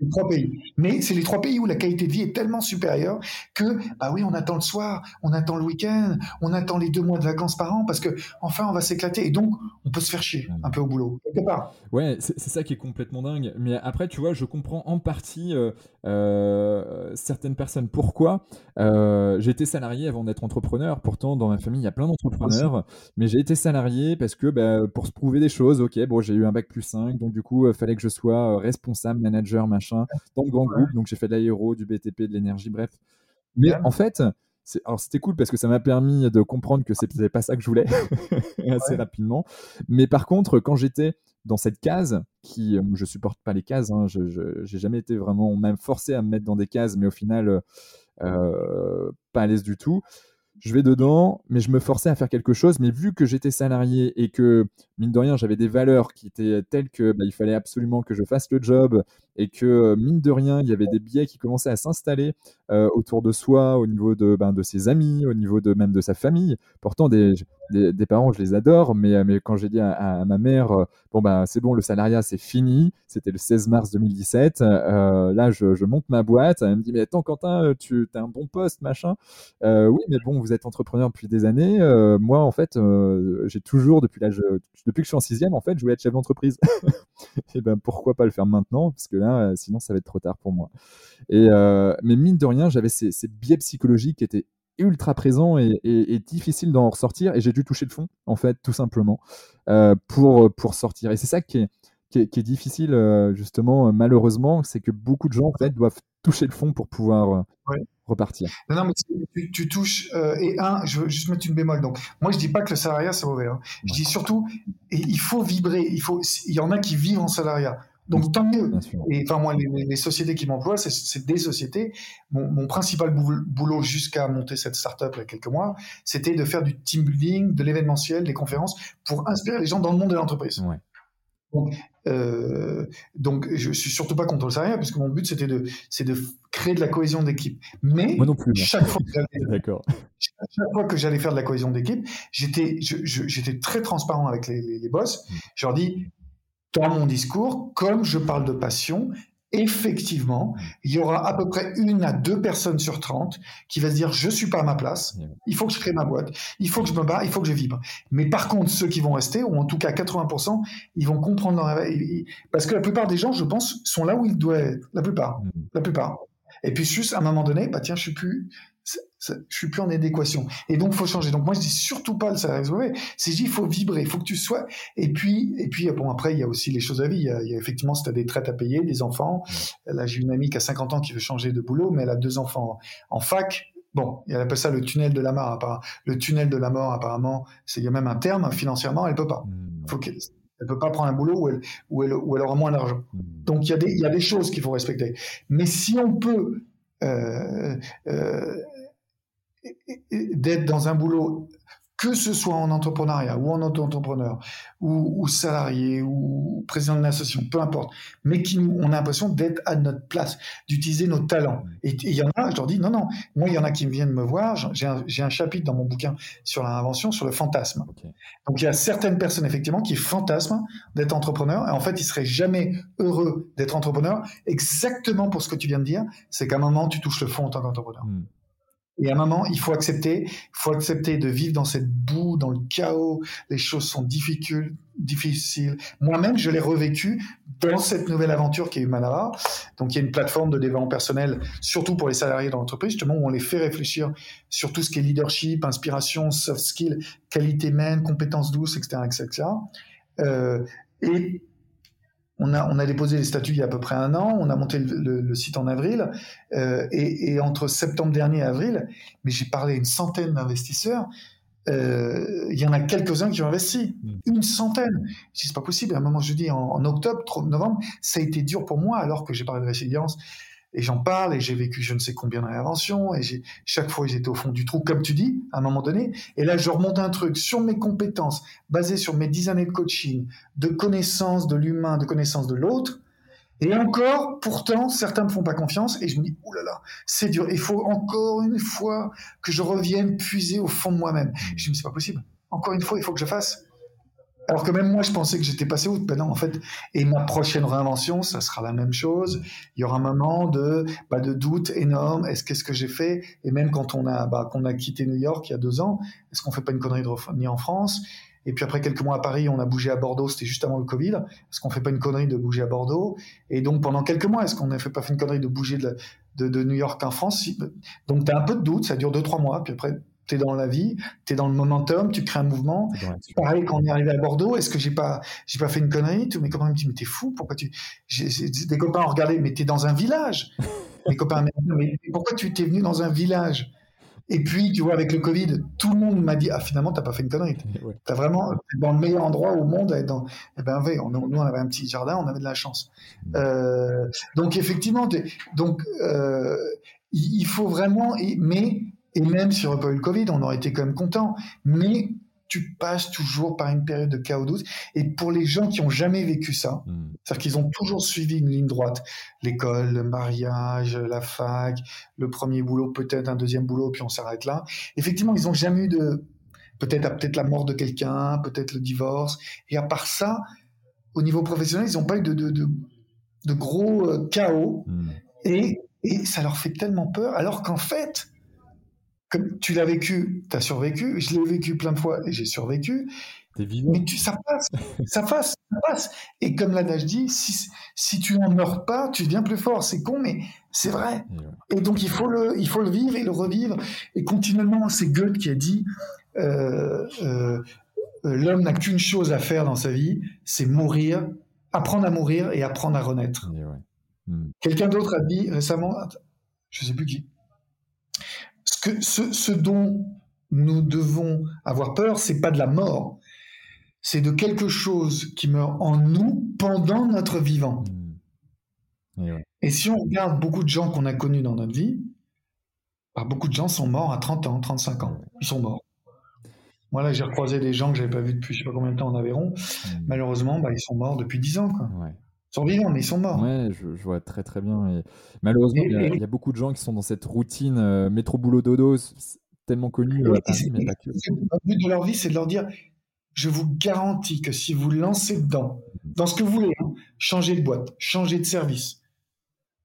les trois pays. Mais c'est les trois pays où la qualité de vie est tellement supérieure que, bah oui, on attend le soir, on attend le week-end, on attend les deux mois de vacances par an parce que, enfin, on va s'éclater. Et donc, on peut se faire chier un peu au boulot, quelque part. Ouais, c'est ça qui est complètement dingue. Mais après, tu vois, je comprends en partie euh, euh, certaines personnes. Pourquoi? Euh, J'ai été salarié avant d'être entrepreneur. Pourtant, dans ma famille, il y a plein d'entrepreneurs. Mais j'ai été salarié parce que, bah, pour se prouver des choses, ok, bon, j'ai eu un bac plus 5, donc du coup, il fallait que je sois responsable, manager, machin dans le grand groupe. Donc j'ai fait de l'aéro, du BTP, de l'énergie, bref. Mais en fait, alors c'était cool parce que ça m'a permis de comprendre que c'était pas ça que je voulais assez rapidement. Mais par contre, quand j'étais dans cette case, qui euh, je supporte pas les cases, hein, je j'ai jamais été vraiment même forcé à me mettre dans des cases, mais au final euh, pas à l'aise du tout je vais dedans, mais je me forçais à faire quelque chose. Mais vu que j'étais salarié et que, mine de rien, j'avais des valeurs qui étaient telles que bah, il fallait absolument que je fasse le job et que, mine de rien, il y avait des biais qui commençaient à s'installer autour de soi, au niveau de, ben, de ses amis, au niveau de même de sa famille. Pourtant, des, parents, je les adore, mais, quand j'ai dit à, ma mère, bon, ben, c'est bon, le salariat, c'est fini, c'était le 16 mars 2017, là, je, je, monte ma boîte, elle me dit, mais attends, Quentin, tu as un bon poste, machin. oui, mais bon, vous êtes entrepreneur depuis des années. moi, en fait, j'ai toujours, depuis, l'âge, depuis que je suis en sixième, en fait, je voulais être chef d'entreprise. et ben, pourquoi pas le faire maintenant? Parce que là, sinon, ça va être trop tard pour moi. Et, mais mine de rien, j'avais ces, biais psychologiques qui étaient ultra présents et, et, difficiles d'en ressortir. Et j'ai dû toucher le fond, en fait, tout simplement, pour, pour sortir. Et c'est ça qui est, qui est, difficile, justement, malheureusement, c'est que beaucoup de gens, en fait, doivent toucher le fond pour pouvoir repartir. Non, mais tu, touches, et un, je veux juste mettre une bémol. Donc, moi, je dis pas que le salariat, c'est mauvais. Hein. Je dis surtout, il faut vibrer. Il, faut, il y en a qui vivent en salariat. Donc tant mieux. Et enfin moi, les, sociétés qui m'emploient, c'est des sociétés. Mon, principal boulot jusqu'à monter cette startup il y a quelques mois, c'était de faire du team building, de l'événementiel, des conférences pour inspirer les gens dans le monde de l'entreprise. Donc, euh, donc, je suis surtout pas contre le salariat, parce que mon but c'était de, c'est de créer de la cohésion d'équipe. Mais moi non plus, chaque, fois que chaque, fois que j'allais faire de la cohésion d'équipe, j'étais, j'étais très transparent avec les, les, les boss. Mm. Je leur dis, dans mon discours, comme je parle de passion, effectivement, il y aura à peu près une à deux personnes sur 30 qui va se dire je suis pas à ma place, il faut que je crée ma boîte, il faut que je me bats, il faut que je vibre. Mais par contre, ceux qui vont rester, ou en tout cas 80%, ils vont comprendre parce que la plupart des gens, je pense, sont là où ils doivent être. La plupart, mm. la plupart. Et puis juste à un moment donné, bah tiens, je suis plus, je suis plus en adéquation. Et donc, faut changer. Donc, moi, je dis surtout pas le salarié C'est il faut vibrer, il faut que tu sois. Et puis, et puis, bon, après, il y a aussi les choses à vie. Il y a, effectivement, si tu as des traites à payer, des enfants. Là, j'ai une amie qui a 50 ans qui veut changer de boulot, mais elle a deux enfants en fac. Bon, elle appelle ça le tunnel de la mort. Le tunnel de la mort, apparemment, c'est il y a même un terme. Financièrement, elle peut pas. Hmm. Faut qu'elle, elle peut pas prendre un boulot où elle, où elle, où elle aura moins d'argent. Hmm. Donc, il y, a des, il y a des choses qu'il faut respecter. Mais si on peut euh, euh, d'être dans un boulot, que ce soit en entrepreneuriat ou en auto-entrepreneur ou, salarié ou président d'une association, peu importe, mais qui on a l'impression d'être à notre place, d'utiliser nos talents. Et il y en a, je leur dis non, non, moi il y en a qui viennent me voir, j'ai un, un, chapitre dans mon bouquin sur l'invention, sur le fantasme. Donc il y a certaines personnes effectivement qui fantasment d'être entrepreneur et en fait ils seraient jamais heureux d'être entrepreneur exactement pour ce que tu viens de dire, c'est qu'à un moment tu touches le fond en tant qu'entrepreneur. Hmm. Et à un moment, il faut accepter, il faut accepter de vivre dans cette boue, dans le chaos. Les choses sont difficiles. difficiles. Moi-même, je l'ai revécu dans cette nouvelle aventure qui est Humanara. Donc, il y a une plateforme de développement personnel, surtout pour les salariés dans l'entreprise, justement, où on les fait réfléchir sur tout ce qui est leadership, inspiration, soft skills, qualité humaine, compétences douces, etc., etc. Euh, et on a, déposé les statuts il y a à peu près un an, on a monté le, site en avril, euh, et, entre septembre dernier et avril, mais j'ai parlé à une centaine d'investisseurs, euh, il y en a quelques-uns qui ont investi, hmm. une centaine. Si c'est pas possible, à un moment, je dis en, octobre, novembre, ça a été dur pour moi alors que j'ai parlé de résilience et j'en parle et j'ai vécu je ne sais combien de réinventions et chaque fois j'étais au fond du trou comme tu dis à un moment donné. Et là je remonte un truc sur mes compétences basées sur mes dix années de coaching de connaissance de l'humain de connaissance de l'autre. Et encore pourtant certains me font pas confiance et je me dis oulala c'est dur. Il faut encore une fois que je revienne puiser au fond de moi-même je me dis c'est pas possible. Encore une fois il faut que je fasse alors que même moi, je pensais que j'étais passé outre. Ben non, en fait. Et ma prochaine réinvention, ça sera la même chose. Il y aura un moment de, bah, de doute énorme. Est-ce qu'est-ce que j'ai fait? Et même quand on a, bah, qu'on a quitté New York il y a deux ans, est-ce qu'on fait pas une connerie de revenir en France? Et puis après quelques mois à Paris, on a bougé à Bordeaux, c'était juste avant le Covid. Est-ce qu'on fait pas une connerie de bouger à Bordeaux? Et donc pendant quelques mois, est-ce qu'on n'a pas fait une connerie de bouger de, New York en France? Donc tu as un peu de doute, ça dure deux trois mois, puis après tu es dans la vie, tu es dans le momentum, tu crées un mouvement. Pareil, quand on est arrivé à Bordeaux, est-ce que j'ai pas, j'ai pas fait une connerie Tous mes copains me disent, mais t'es fou, pourquoi tu. Des copains ont regardé, mais t'es dans un village. mes copains me disent, mais pourquoi tu t'es venu dans un village? Et puis, tu vois, avec le Covid, tout le monde m'a dit Ah, finalement, t'as pas fait une connerie. Tu as vraiment, dans le meilleur endroit au monde. Et dans, eh ben, on, nous, on avait un petit jardin, on avait de la chance. Mm. Euh, donc, effectivement, donc, euh, il faut vraiment. Mais et même si on n'aurait pas eu le Covid, on aurait été quand même content. Mais tu passes toujours par une période de chaos douce. Et pour les gens qui ont jamais vécu ça, hmm. c'est-à-dire qu'ils ont toujours suivi une ligne droite, l'école, le mariage, la fac, le premier boulot, peut-être un deuxième boulot, puis on s'arrête là. Effectivement, ils n'ont jamais eu de, peut-être peut-être la mort de quelqu'un, peut-être le divorce. Et à part ça, au niveau professionnel, ils n'ont pas eu de, de, de, gros euh, chaos. Hmm. Et, et ça leur fait tellement peur, alors qu'en fait, comme tu l'as vécu, tu as survécu, je l'ai vécu plein de fois et j'ai survécu. Mais tu, ça passe, ça passe, ça passe. Et comme l'adage dit, si, si tu n'en meurs pas, tu deviens plus fort. C'est con, mais c'est vrai. Et donc il faut, le, il faut le vivre et le revivre. Et continuellement, c'est Goethe qui a dit euh, euh, l'homme n'a qu'une chose à faire dans sa vie, c'est mourir, apprendre à mourir et apprendre à renaître. Hmm. Quelqu'un d'autre a dit récemment, je ne sais plus qui, ce, dont nous devons avoir peur, c'est pas de la mort, c'est de quelque chose qui meurt en nous pendant notre vivant. Mmh. Et, si on regarde beaucoup de gens qu'on a connus dans notre vie, bah, beaucoup de gens sont morts à 30 ans, 35 ans. Ils sont morts. Moi, là, j'ai recroisé des gens que j'avais pas vus depuis je sais pas combien de temps en Aveyron. Mmh. Malheureusement, bah, ils sont morts depuis 10 ans. Quoi sont vivants, mais ils sont morts. Ouais, je, vois très très bien. Et malheureusement, il y, a beaucoup de gens qui sont dans cette routine euh, métro boulot dodo, tellement connue. Euh, le but de leur vie, c'est de leur dire je vous garantis que si vous lancez dedans, dans ce que vous voulez, hein, changer de boîte, changer de service,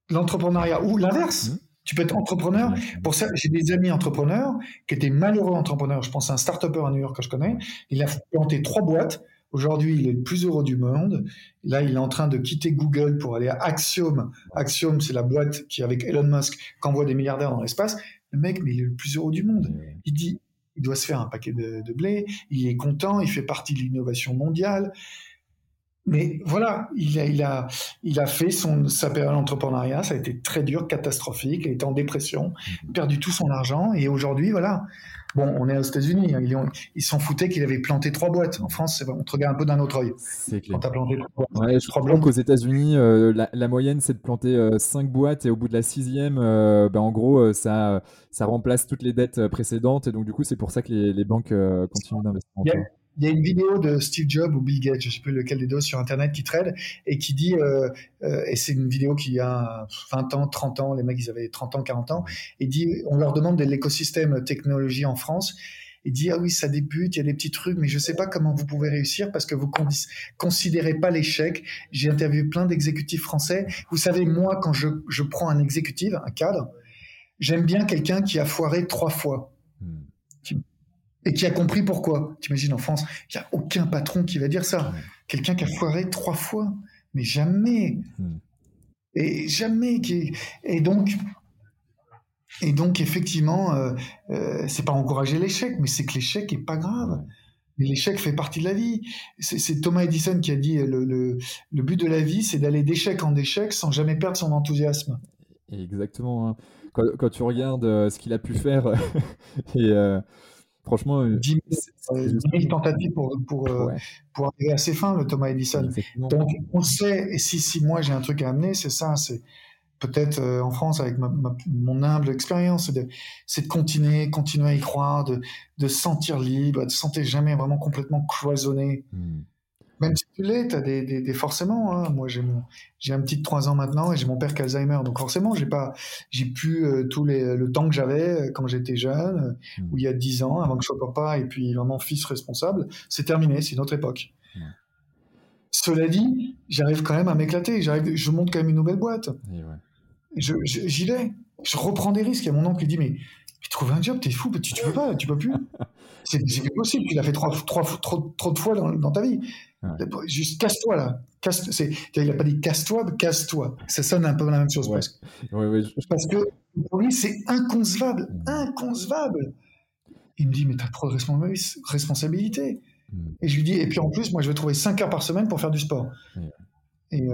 l'entrepreneuriat ou l'inverse. Mmh. Tu peux être entrepreneur. Pour ça, j'ai des amis entrepreneurs qui étaient malheureux entrepreneurs. Je pense à un start-upper à New York que je connais. Il a planté trois boîtes Aujourd'hui, il est le plus heureux du monde. Là, il est en train de quitter Google pour aller à Axiom. Axiom, c'est la boîte qui, avec Elon Musk, envoie des milliardaires dans l'espace. Le mec, mais il est le plus heureux du monde. Il dit, il doit se faire un paquet de, blé. Il est content. Il fait partie de l'innovation mondiale. Mais voilà, il a, il a, il a fait son, sa période d'entrepreneuriat. Ça a été très dur, catastrophique. Il était en dépression, mm-hmm. perdu tout son argent. Et aujourd'hui, voilà, Bon, on est aux États-Unis. Hein. Ils, s'en foutaient qu'il avait planté trois boîtes. En France, on te regarde un peu d'un autre œil. C'est clair. Quand as planté trois boîtes. je crois qu'aux États-Unis, euh, la, moyenne, c'est de planter euh, cinq boîtes et au bout de la sixième, euh, ben, en gros, ça, ça remplace toutes les dettes précédentes. Et donc, du coup, c'est pour ça que les, banques continuent d'investir. Il y a une vidéo de Steve Jobs ou Bill Gates, je ne sais plus lequel des deux, sur Internet qui trade et qui dit, euh, euh, et c'est une vidéo qui a 20 ans, 30 ans, les mecs ils avaient 30 ans, 40 ans, et dit, on leur demande de l'écosystème technologie en France. Il dit ah oui ça débute, il y a des petits trucs, mais je ne sais pas comment vous pouvez réussir parce que vous considérez pas l'échec. J'ai interviewé plein d'exécutifs français. Vous savez moi quand je, je prends un exécutif, un cadre, j'aime bien quelqu'un qui a foiré trois fois et qui a compris pourquoi. T'imagines en France, il n'y a aucun patron qui va dire ça. Quelqu'un qui a foiré trois fois, mais jamais. Hmm. Et jamais. Qui... Et donc, et donc effectivement, euh, euh, c'est pas encourager l'échec, mais c'est que l'échec est pas grave. L'échec fait partie de la vie. C'est Thomas Edison qui a dit le, le, le but de la vie, c'est d'aller d'échec en échec sans jamais perdre son enthousiasme. Exactement. Hein. Quand, quand, tu regardes euh, ce qu'il a pu faire et Franchement, 10 000, tentatives pour, pour, pour arriver à ses fins, le Thomas Edison. Donc, on sait, et si, si moi j'ai un truc à amener, c'est ça, c'est peut-être en France avec mon humble expérience, c'est de, continuer, continuer à y croire, de, de se sentir libre, de se sentir jamais vraiment complètement cloisonné. Hmm. Tu l'es, des, des, forcément. Hein. Moi, j'ai mon, j'ai un petit de 3 ans maintenant et j'ai mon père qui a Alzheimer. Donc forcément, j'ai pas, j'ai plus euh, tout les, le temps que j'avais euh, quand j'étais jeune, mmh. ou il y a 10 ans, avant que je sois papa et puis vraiment fils responsable. C'est terminé, c'est une autre époque. Cela dit, j'arrive quand même à m'éclater. J'arrive, je monte quand même une nouvelle boîte. Je, j'y vais. Je reprends des risques. Il y a mon oncle qui dit mais trouve un job, t'es fou, tu, tu peux pas, tu peux plus. C'est possible, tu l'as fait trois, trois, trop, trop de fois dans, dans ta vie. Juste casse-toi là. Casse, il n'a pas dit casse-toi, casse-toi. Ça sonne un peu la même chose presque. Parce que pour lui, c'est inconcevable. Mm. Inconcevable. Il me dit, mais tu as trop de responsabilité. Mm. Et je lui dis, et puis en plus, moi, je vais trouver 5 heures par semaine pour faire du sport. Et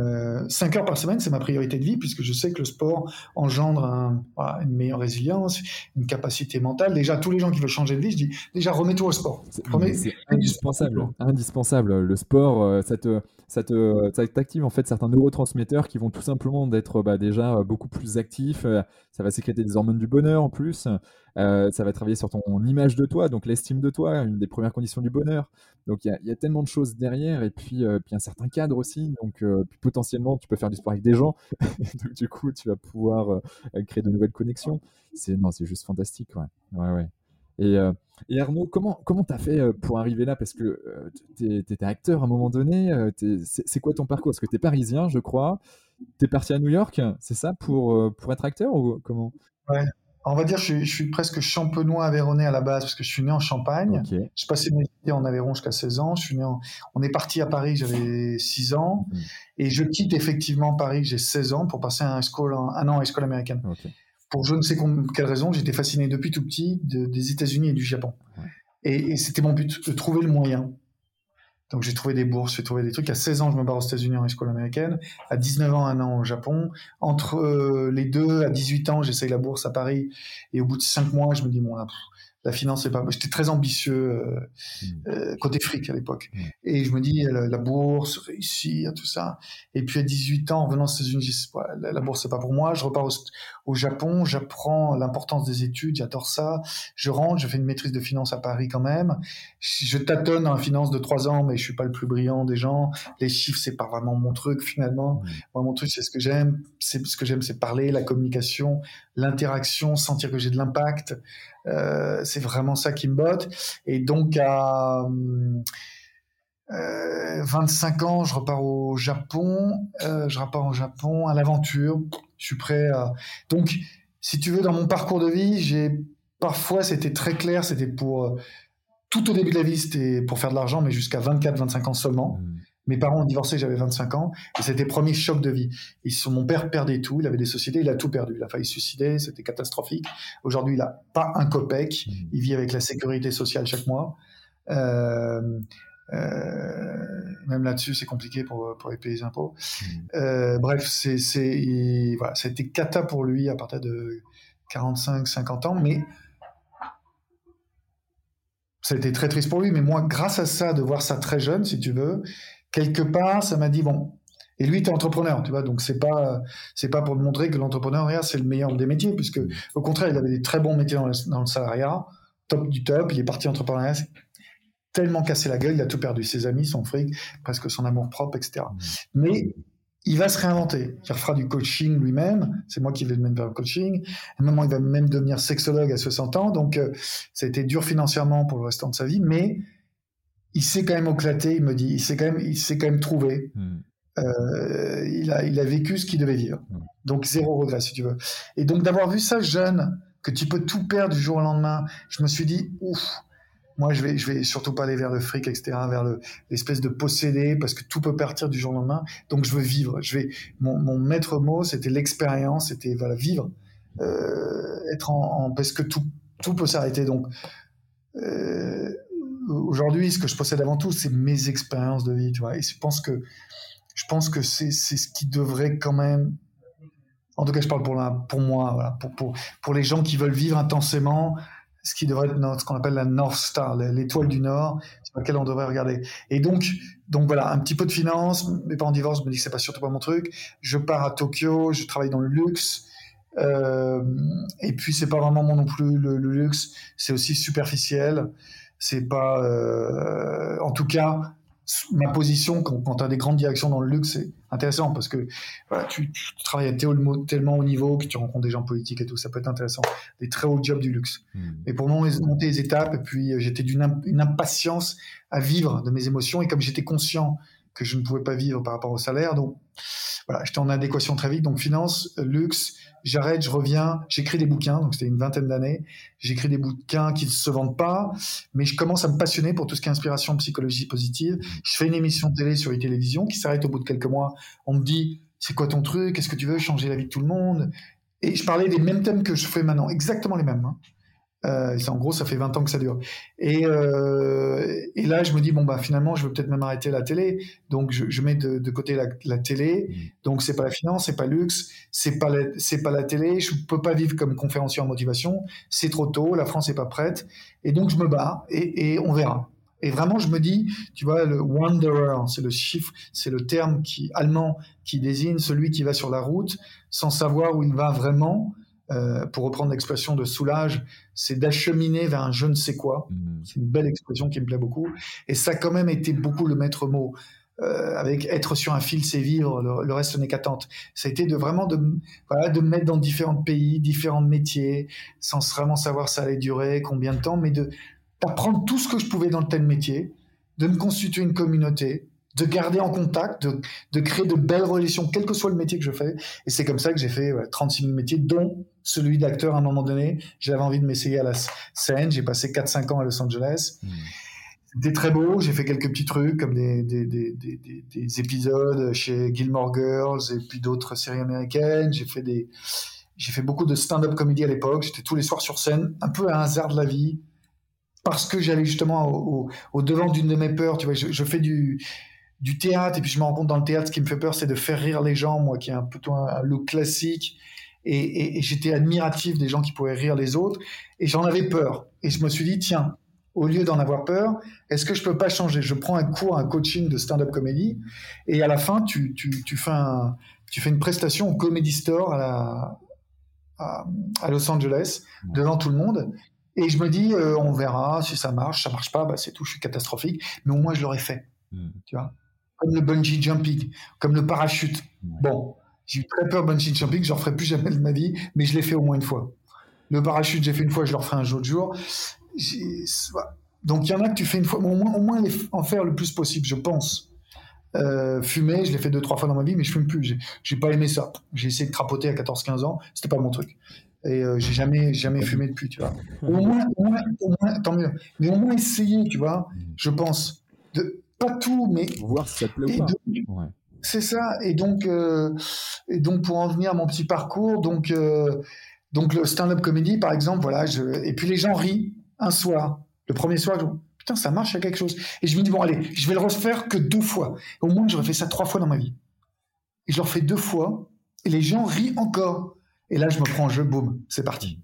5 euh, heures par semaine, c'est ma priorité de vie, puisque je sais que le sport engendre une meilleure résilience, une capacité mentale. Déjà, tous les gens qui veulent changer de vie, je dis déjà remets-toi au sport. C'est indispensable, indispensable. Le sport, euh, ça te, ça te, ça t'active en fait certains neurotransmetteurs qui vont tout simplement d'être bah, déjà euh, beaucoup plus actifs. Ça va sécréter des hormones du bonheur en plus. Euh, ça va travailler sur ton image de toi, donc l'estime de toi, une des premières conditions du bonheur. Donc il y, a tellement de choses derrière, et puis, euh, puis un certain cadre aussi. Donc euh, potentiellement, tu peux faire du sport avec des gens. donc du coup, tu vas pouvoir créer de nouvelles connexions. C'est non, c'est juste fantastique, ouais. ouais. Et, et, Arnaud, comment comment t'as fait pour arriver là? Parce que tu étais acteur à un moment donné. c'est quoi ton parcours? Parce que tu es parisien, je crois. Tu es parti à New York, c'est ça, pour, pour être acteur ou comment? On va dire, je suis, je suis presque champenois aveyronais à la base parce que je suis né en Champagne. J'ai passé mes études en Aveyron jusqu'à 16 ans. Je suis né On est parti à Paris, j'avais 6 ans. Mm. Et je quitte effectivement Paris, j'ai 16 ans, pour passer un, school, un an à école américaine. Pour je ne sais quelle raison, j'étais fasciné depuis tout petit des États-Unis et du Japon. Et, et c'était mon but, de trouver le moyen donc j'ai trouvé des bourses, j'ai trouvé des trucs. À 16 ans, je me barre aux États-Unis en école américaine. À 19 ans, un an au Japon. Entre euh, les deux, à 18 ans, j'essaye la bourse à Paris. Et au bout de 5 mois, je me dis, bon, là, la finance, c'est pas. J'étais très ambitieux euh, hmm. euh, côté fric à l'époque. Hmm. Et je me dis, la, bourse, réussir, tout ça. Et puis à 18 ans, en venant aux États-Unis, la, la, bourse, c'est pas pour moi. Je repars au, Japon, j'apprends l'importance des études, j'adore ça. Je rentre, je fais une maîtrise de finance à Paris quand même. Je tâtonne dans la finance de 3 ans, mais je suis pas le plus brillant des gens. Les chiffres, c'est pas vraiment mon truc finalement. Hmm. Moi, mon truc, c'est ce que j'aime. C'est ce que j'aime, c'est parler, la communication, l'interaction, sentir que j'ai de l'impact. Euh, c'est vraiment ça qui me botte. Et donc à 25 euh, ans, je repars au Japon. Euh, je repars au Japon à l'aventure. Je suis prêt à. Donc, si tu veux, dans mon parcours de vie, j'ai parfois c'était très clair. C'était pour tout au début de la vie, c'était pour faire de l'argent, mais jusqu'à 24-25 ans seulement. Mmh. Mes parents ont divorcé, j'avais 25 ans, et c'était le premier choc de vie. Ils sont, mon père perdait tout, il avait des sociétés, il a tout perdu. Il a failli se suicider, c'était catastrophique. Aujourd'hui, il n'a pas un copec, mmh. il vit avec la sécurité sociale chaque mois. Euh, euh, même là-dessus, c'est compliqué pour, pour les payer les impôts. Mmh. Euh, bref, c'est, c'est, voilà, ça a été cata pour lui à partir de 45, 50 ans, mais ça a été très triste pour lui. Mais moi, grâce à ça, de voir ça très jeune, si tu veux, quelque part, ça m'a dit bon. Et lui, était entrepreneur, tu vois, donc c'est pas c'est pas pour montrer que l'entrepreneuriat c'est le meilleur des métiers, puisque au contraire, il avait des très bons métiers dans le, salariat, top du top. Il est parti entrepreneuriat, tellement cassé la gueule, il a tout perdu, ses amis, son fric, presque son amour propre, etc. Mmh. Mais il va se réinventer. Il refera du coaching lui-même. C'est moi qui vais le mettre vers le coaching. À un moment, il va même devenir sexologue à 60 ans. Donc, euh, ça a été dur financièrement pour le restant de sa vie, mais il s'est quand même éclaté, il me dit, il s'est quand même, il s'est quand même trouvé. Hmm. Euh, il, a, il a vécu ce qu'il devait vivre. Hmm. Donc zéro regret, si tu veux. Et donc d'avoir vu ça jeune, que tu peux tout perdre du jour au lendemain, je me suis dit, ouf, moi je vais, je vais surtout pas aller vers le fric, etc., vers l'espèce de posséder, parce que tout peut partir du jour au lendemain. Donc je veux vivre. Je vais, mon, mon maître mot, c'était l'expérience, c'était voilà vivre, euh, être en, en, parce que tout, tout peut s'arrêter. Donc euh, aujourd'hui, ce que je possède avant tout, c'est mes expériences de vie, tu vois. Et je pense que, je pense que c'est, ce qui devrait quand même, en tout cas, je parle pour, la, pour moi, pour, pour, pour les gens qui veulent vivre intensément, ce qui devrait être ce qu'on appelle la North Star, l'étoile du Nord, sur laquelle on devrait regarder. Et donc, donc voilà, un petit peu de finance. Mes parents divorcent, me disent que c'est pas surtout pas mon truc. Je pars à Tokyo, je travaille dans le luxe. Euh, et puis c'est pas vraiment mon non plus le, luxe, c'est aussi superficiel. C'est pas, euh, en tout cas, ma position quand, quand tu as des grandes directions dans le luxe, c'est intéressant parce que voilà, tu, travailles tellement haut niveau que tu rencontres des gens politiques et tout, ça peut être intéressant. Des très hauts jobs du luxe. Hmm. Mais pour moi, monter les étapes, et puis euh, j'étais d'une une impatience à vivre de mes émotions et comme j'étais conscient que je ne pouvais pas vivre par rapport au salaire, donc voilà, j'étais en adéquation très vite. Donc finance, luxe, j'arrête, je reviens, j'écris des bouquins, donc c'était une vingtaine d'années, j'écris des bouquins qui ne se vendent pas, mais je commence à me passionner pour tout ce qui est inspiration, psychologie positive. Je fais une émission de télé sur les télévisions qui s'arrête au bout de quelques mois. On me dit, c'est quoi ton truc? Qu'est-ce que tu veux? Changer la vie de tout le monde? Et je parlais des mêmes thèmes que je fais maintenant, exactement les mêmes. Hein. Euh, en gros, ça fait 20 ans que ça dure. Et, euh, et là, je me dis bon bah finalement, je veux peut-être même arrêter la télé. Donc je, je mets de, de, côté la, la télé. Mmh. Donc c'est pas la finance, c'est pas luxe, c'est pas c'est pas la télé. Je peux pas vivre comme conférencier en motivation. C'est trop tôt. La France est pas prête. Et donc je me bats et, et on verra. Et vraiment, je me dis, tu vois, le wanderer, c'est le chiffre, c'est le terme qui allemand qui désigne celui qui va sur la route sans savoir où il va vraiment. Euh, pour reprendre l'expression de Soulage, c'est d'acheminer vers un je ne sais quoi. Mmh. C'est une belle expression qui me plaît beaucoup. Et ça a quand même été beaucoup le maître mot. Euh, avec être sur un fil, c'est vivre, le, reste n'est qu'attente. Ça a été de vraiment de, voilà, de me mettre dans différents pays, différents métiers, sans vraiment savoir ça allait durer, combien de temps, mais de d'apprendre tout ce que je pouvais dans le tel métier, de me constituer une communauté, de garder en contact, de, de, créer de belles relations, quel que soit le métier que je fais. Et c'est comme ça que j'ai fait 36 000 métiers, dont celui d'acteur à un moment donné. J'avais envie de m'essayer à la scène. J'ai passé 4-5 ans à Los Angeles. Hmm. C'était très beau. J'ai fait quelques petits trucs comme des, des, des, des, épisodes chez Gilmore Girls et puis d'autres séries américaines. J'ai fait des, j'ai fait beaucoup de stand-up comédie à l'époque. J'étais tous les soirs sur scène, un peu à hasard de la vie parce que j'allais justement au, au, devant d'une de mes peurs. Tu vois, je, je fais du, du théâtre, et puis je me rends compte dans le théâtre, ce qui me fait peur, c'est de faire rire les gens, moi qui ai un peu un look classique, et, et, j'étais admiratif des gens qui pouvaient rire les autres, et j'en avais peur. Et je me suis dit, tiens, au lieu d'en avoir peur, est-ce que je peux pas changer? Je prends un cours, un coaching de stand-up comédie, et à la fin, tu, tu, tu, fais, un, tu fais une prestation au Comedy Store à, la, à, Los Angeles, devant tout le monde, et je me dis, euh, on verra si ça marche, ça marche pas, bah c'est tout, je suis catastrophique, mais au moins je l'aurais fait. Hmm. Tu vois? Comme le bungee jumping, comme le parachute. Bon, j'ai eu très peur bungee jumping, je ne referai plus jamais de ma vie, mais je l'ai fait au moins une fois. Le parachute, j'ai fait une fois, je le referai un autre jour. Donc il y en a que tu fais une fois, mais au moins, au moins en faire le plus possible, je pense. Euh, fumer, je l'ai fait deux, trois fois dans ma vie, mais je fume plus. J'ai pas aimé ça. J'ai essayé de crapoter à 14-15 ans, c'était pas mon truc. Et euh, j'ai jamais, jamais fumé depuis, tu vois. Au moins, au moins, au moins, tant mieux. Mais au moins essayer, tu vois, je pense. De, pas tout, mais voir si ça te plaît ou pas. C'est ça. Et donc, euh, et donc pour en venir à mon petit parcours, donc euh, donc le stand-up comedy par exemple, voilà. Je, et puis les gens rient un soir. Le premier soir, je, putain, ça marche, il y a quelque chose. Et je me dis bon allez, je vais le refaire que deux fois. Au moins, j'aurais fait ça trois fois dans ma vie. Et je le refais deux fois, et les gens rient encore. Et là, je me prends en jeu, boum, c'est parti.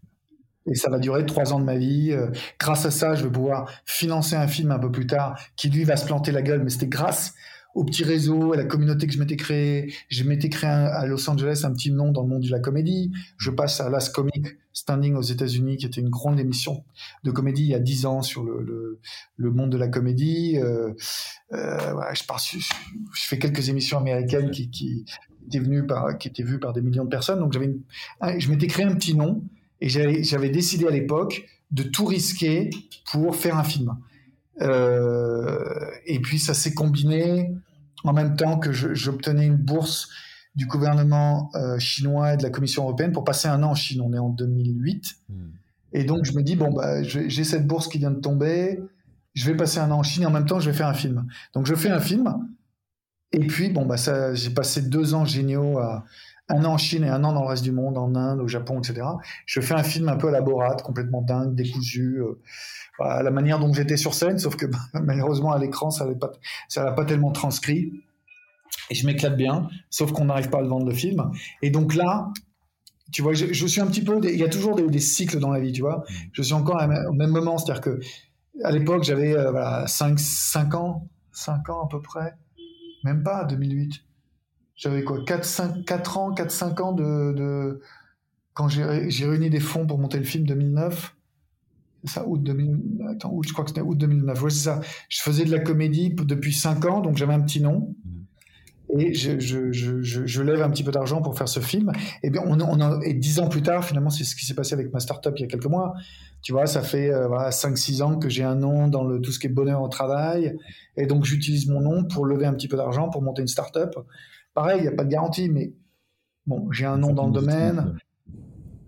Et ça va durer trois ans de ma vie. Euh, grâce à ça, je vais pouvoir financer un film un peu plus tard qui, lui, va se planter la gueule. Mais c'était grâce au petit réseau, à la communauté que je m'étais créée. Je m'étais créé à Los Angeles un petit nom dans le monde de la comédie. Je passe à Last Comic Standing aux États-Unis, qui était une grande émission de comédie il y a dix ans sur le, le, monde de la comédie. Euh, euh, je, fais quelques émissions américaines qui, qui étaient par, qui vues par des millions de personnes. Donc j'avais, je m'étais créé un petit nom et j'avais décidé à l'époque de tout risquer pour faire un film. Euh, et puis ça s'est combiné en même temps que j'obtenais une bourse du gouvernement euh, chinois et de la Commission européenne pour passer un an en Chine. On est en 2008. Hmm. Et donc je me dis, bon, bah, j'ai cette bourse qui vient de tomber, je vais passer un an en Chine et en même temps je vais faire un film. Donc je fais un film. Et puis, bon, bah, j'ai passé deux ans géniaux à, un an en Chine et un an dans le reste du monde, en Inde, au Japon, etc. Je fais un film un peu à la Borat, complètement dingue, décousu, euh, à la manière dont j'étais sur scène, sauf que malheureusement à l'écran, ça pas, ça pas tellement transcrit. Et je m'éclate bien, sauf qu'on n'arrive pas à le vendre le film. Et donc là, tu vois, je, suis un petit peu. il y a toujours des, cycles dans la vie, tu vois. Je suis encore au même moment, c'est-à-dire que à l'époque, j'avais euh, voilà, 5, 5 ans, 5 ans à peu près, même pas, 2008. J'avais quoi 4, 5, 4 ans, 4, 5 ans de. de... Quand j'ai réuni des fonds pour monter le film 2009, ça, août 2000, attends, août, je crois que c'était août 2009. Ouais, c'est ça. Je faisais de la comédie depuis 5 ans, donc j'avais un petit nom. Mm et je, je, je, je, lève un petit peu d'argent pour faire ce film. Et bien, on, on et dix ans plus tard, finalement, c'est ce qui s'est passé avec ma startup il y a quelques mois. Tu vois, ça fait euh, voilà, 5-6 ans que j'ai un nom dans le, tout ce qui est bonheur au travail. Et donc, j'utilise mon nom pour lever un petit peu d'argent pour monter une startup. Pareil, il n'y a pas de garantie, mais bon, j'ai un nom dans le domaine,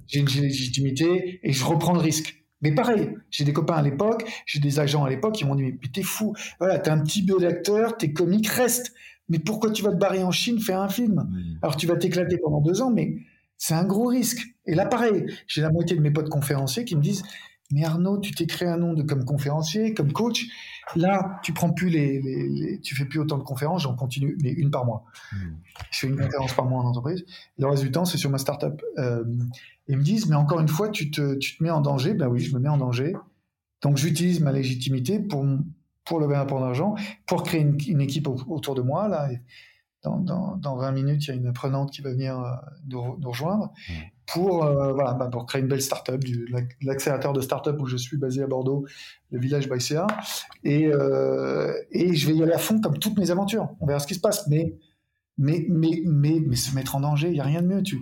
j'ai une légitimité et je reprends le risque. Mais pareil, j'ai des copains à l'époque, j'ai des agents à l'époque qui m'ont dit Mais t'es fou, voilà, t'es un petit bio d'acteur, t'es comique, reste mais pourquoi tu vas te barrer en Chine faire un film? Alors tu vas t'éclater pendant deux ans, mais c'est un gros risque. Et là, pareil, j'ai la moitié de mes potes conférenciers qui me disent Mais Arnaud, tu t'es créé un nom de comme conférencier, comme coach. Là, tu prends plus les, tu fais plus autant de conférences, j'en continue, mais une par mois. Je fais une conférence par mois en entreprise. Le reste du temps, c'est sur ma startup. Euh, ils me disent Mais encore une fois, tu te, tu te mets en danger. Ben oui, je me mets en danger. Donc j'utilise ma légitimité pour, pour lever un peu d'argent, pour créer une, équipe autour de moi. Là, dans, dans, 20 minutes, il y a une apprenante qui va venir euh, nous, rejoindre mmh. Pour, euh, voilà, bah, pour créer une belle start-up, l'accélérateur de start-up où je suis basé à Bordeaux, le village Baïséa. Et, euh, et je vais y aller à fond comme toutes mes aventures. On verra ce qui se passe. Mais, mais, mais, mais, mais se mettre en danger, il n'y a rien de mieux. Tu...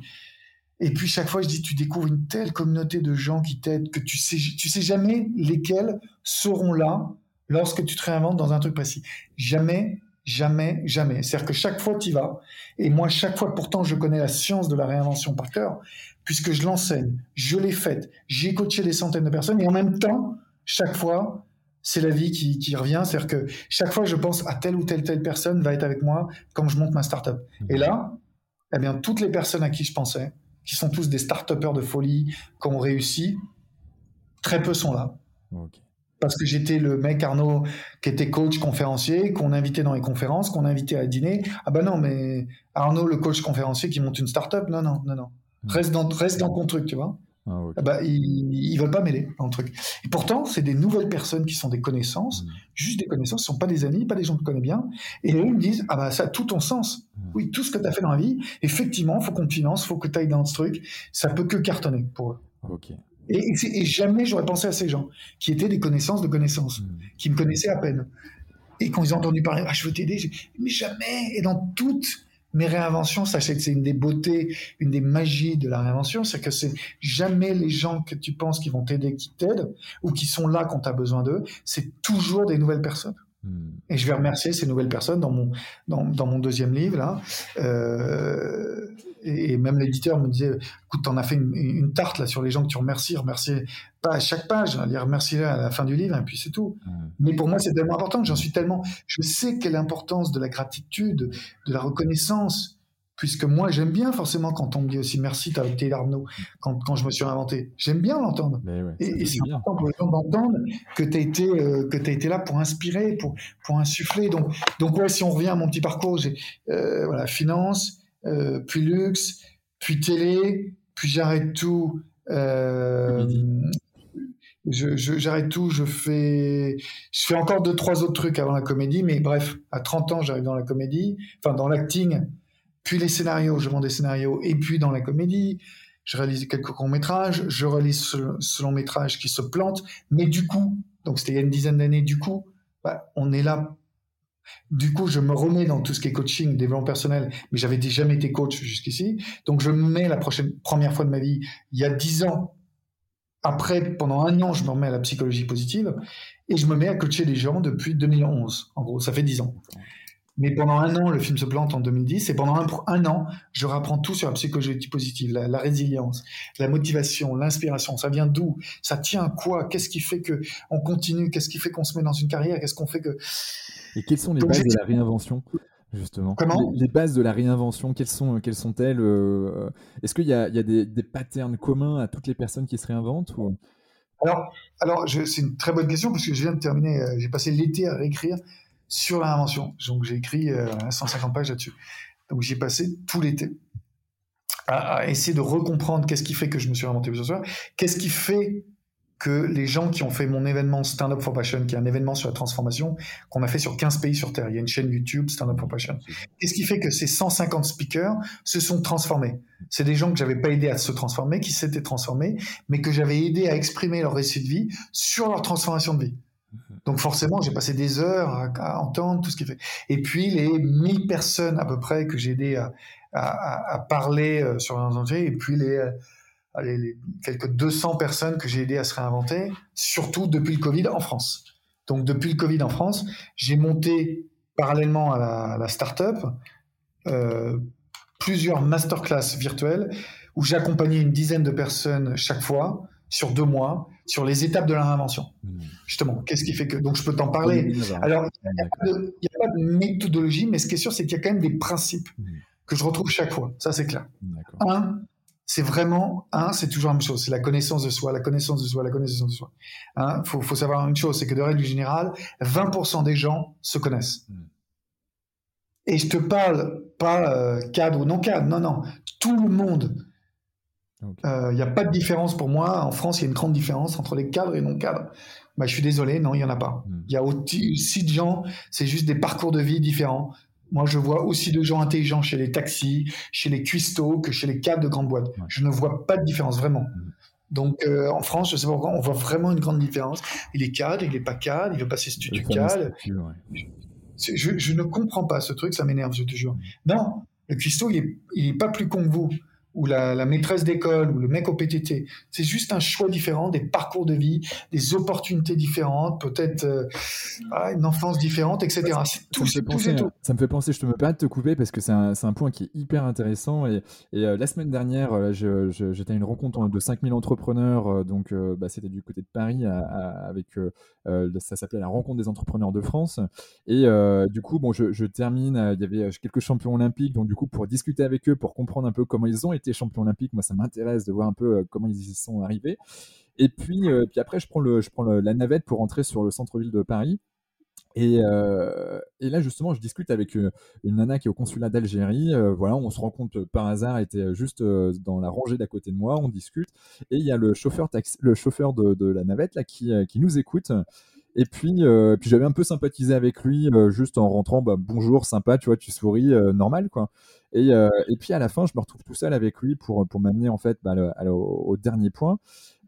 Et puis chaque fois, je dis, tu découvres une telle communauté de gens qui t'aident que tu sais, tu sais jamais lesquels seront là lorsque tu te réinventes dans un truc précis. Jamais, jamais, jamais. C'est-à-dire que chaque fois tu y vas, et moi chaque fois pourtant je connais la science de la réinvention par cœur, puisque je l'enseigne, je l'ai faite, j'ai coaché des centaines de personnes, et en même temps, chaque fois, c'est la vie qui, qui revient. C'est-à-dire que chaque fois je pense à telle ou telle telle personne va être avec moi quand je monte ma startup. Et là, eh bien, toutes les personnes à qui je pensais, qui sont tous des start de folie, qui ont réussi, très peu sont là parce que j'étais le mec Arnaud qui était coach conférencier, qu'on invitait dans les conférences, qu'on invitait à dîner. Ah bah non, mais Arnaud, le coach conférencier qui monte une start-up, non, non, non, non. Hmm. Reste dans, reste dans ton truc, tu vois. Ah, ah bah, ils, ne veulent pas mêler dans le truc. Et pourtant, c'est des nouvelles personnes qui sont des connaissances, hmm. juste des connaissances, ce sont pas des amis, pas des gens que tu connais bien. Et eux, ils me disent, ah bah ça a tout ton sens. Hmm. Oui, tout ce que tu as fait dans la vie, effectivement, faut qu'on te finance, faut que tu ailles dans ce truc. Ça peut que cartonner pour eux. Ok. Et, jamais j'aurais pensé à ces gens, qui étaient des connaissances de connaissances, hmm. qui me connaissaient à peine. Et quand ils ont entendu parler, ah, je veux t'aider, mais jamais. Et dans toutes mes réinventions, sachez que c'est une des beautés, une des magies de la réinvention, c'est que c'est jamais les gens que tu penses qui vont t'aider qui t'aident, ou qui sont là quand tu as besoin d'eux, c'est toujours des nouvelles personnes. Hmm. Et je vais remercier ces nouvelles personnes dans mon, dans, dans mon deuxième livre, là. Euh, et, même l'éditeur me disait, écoute, t'en as fait une, tarte là sur les gens que tu remercies, remercier pas à chaque page, les remercier à la fin du livre, et puis c'est tout. Mais pour moi, c'est tellement important, j'en suis tellement, je sais quelle importance de la gratitude, de la reconnaissance, puisque moi j'aime bien forcément quand on me dit aussi merci, t'as été Arnaud, quand, quand je me suis inventé. J'aime bien l'entendre. et, c'est important pour les gens d'entendre que tu as, été, euh, que as été là pour inspirer, pour, pour insuffler. Donc, donc ouais, si on revient à mon petit parcours, j'ai euh, voilà, finance, euh, puis luxe, puis télé, puis j'arrête tout. j'arrête tout, je fais, je fais encore deux, trois autres trucs avant la comédie, mais bref, à 30 ans, j'arrive dans la comédie, enfin dans l'acting, puis les scénarios, je vends des scénarios, et puis dans la comédie, je réalise quelques courts-métrages, je réalise ce, long-métrage qui se plante, mais du coup, donc c'était il y a une dizaine d'années, du coup, bah, on est là. Du coup, je me remets dans tout ce qui est coaching, développement personnel, mais j'avais jamais été coach jusqu'ici. Donc, je me mets la prochaine, première fois de ma vie, il y a dix ans. Après, pendant un an, je me remets à la psychologie positive et je me mets à coacher des gens depuis 2011. En gros, ça fait dix ans. Mais pendant un an, le film se plante en 2010, et pendant un, un an, je rapprends tout sur la psychologie positive, la, résilience, la motivation, l'inspiration. Ça vient d'où? Ça tient à quoi? Qu'est-ce qui fait que on continue? Qu'est-ce qui fait qu'on se met dans une carrière? Qu'est-ce qu'on fait que Et quelles sont les bases de la réinvention justement? Comment? Les, bases de la réinvention, quelles sont quelles sont-elles euh, Est-ce qu'il y a, y a des, des, patterns communs à toutes les personnes qui se réinventent ou... Alors, alors c'est une très bonne question parce que je viens de terminer. Euh, j'ai passé l'été à réécrire sur l'invention. Donc j'ai écrit 150 euh, pages là-dessus. Donc j'ai passé tout l'été. à, essayer de recomprendre qu'est-ce qui fait que je me suis inventé soir, qu'est-ce qui fait que les gens qui ont fait mon événement Stand Up for Passion, qui est un événement sur la transformation, qu'on a fait sur 15 pays sur Terre. Il y a une chaîne YouTube, Stand Up for Passion. Qu'est-ce qui fait que ces 150 speakers se sont transformés? C'est des gens que j'avais pas aidé à se transformer, qui s'étaient transformés, mais que j'avais aidé à exprimer leur récit de vie sur leur transformation de vie. Donc forcément, j'ai passé des heures à, entendre tout ce qui fait. Et puis les 1000 personnes à peu près que j'ai aidé à, parler euh, sur leur enjeux, et puis les euh, les, quelques 200 personnes que j'ai aidé à se réinventer, surtout depuis le Covid en France. Donc depuis le Covid en France, j'ai monté parallèlement à la, à startup euh, plusieurs masterclass virtuelles où j'accompagnais une dizaine de personnes chaque fois sur deux mois sur les étapes de la réinvention. Hmm. Justement, qu'est-ce qui fait que donc je peux t'en parler. Alors il n'y a, pas de méthodologie, mais ce qui est sûr, c'est qu'il y a quand même des principes hmm. que je retrouve chaque fois. Ça c'est clair. Un, c'est vraiment, un, c'est toujours la même chose, c'est la connaissance de soi, la connaissance de soi, la connaissance de soi. Il hein, faut, faut, savoir une chose, c'est que de règle générale, 20% des gens se connaissent. Hmm. Et je te parle pas euh, cadre ou non cadre, non, non, tout le monde. Il okay. n'y euh, a pas de différence pour moi. En France, il y a une grande différence entre les cadres et non cadres. Bah, je suis désolé, non, il y en a pas. Hmm. Il y a aussi de gens, c'est juste des parcours de vie différents. Moi, je vois aussi de gens intelligents chez les taxis, chez les cuistots, que chez les cadres de grandes boîtes. Je ne vois pas de différence, vraiment. Mm. Donc, euh, en France, je sais pas pourquoi, on voit vraiment une grande différence. Il est cadre, il n'est pas cadre, il veut passer statut cadre. Je, je, ne comprends pas ce truc, ça m'énerve, je te jure. Non, le cuistot, il n'est pas plus con que vous ou la, maîtresse d'école ou le mec au PTT. C'est juste un choix différent, des parcours de vie, des opportunités différentes, peut-être euh, une enfance différente, etc. Tout, ça, me fait penser, ça me fait penser, je te me permets de te couper parce que c'est un, un, point qui est hyper intéressant. Et, et euh, la semaine dernière, euh, j'étais à une rencontre de 5000 entrepreneurs, donc bah, c'était du côté de Paris, avec ça s'appelait la rencontre des entrepreneurs de France. Et du coup, bon, je, je termine, il y avait quelques champions olympiques, donc du coup, pour discuter avec eux, pour comprendre un peu comment ils ont été champion olympique, moi ça m'intéresse de voir un peu euh, comment ils y sont arrivés. Et puis, euh, puis après, je prends, le, je prends la navette pour rentrer sur le centre-ville de Paris. Et, euh, là, justement, je discute avec une, nana qui est au consulat d'Algérie. voilà, on se rend compte par hasard, elle était juste dans la rangée d'à côté de moi. On discute. Et il y a le chauffeur, le chauffeur de, de, la navette là, qui, qui nous écoute. Et puis, puis j'avais un peu sympathisé avec lui, juste en rentrant, bah, bonjour, sympa, tu vois, tu souris, normal, quoi. Et, euh, puis à la fin, je me retrouve tout seul avec lui pour, pour m'amener en fait bah, au, dernier point.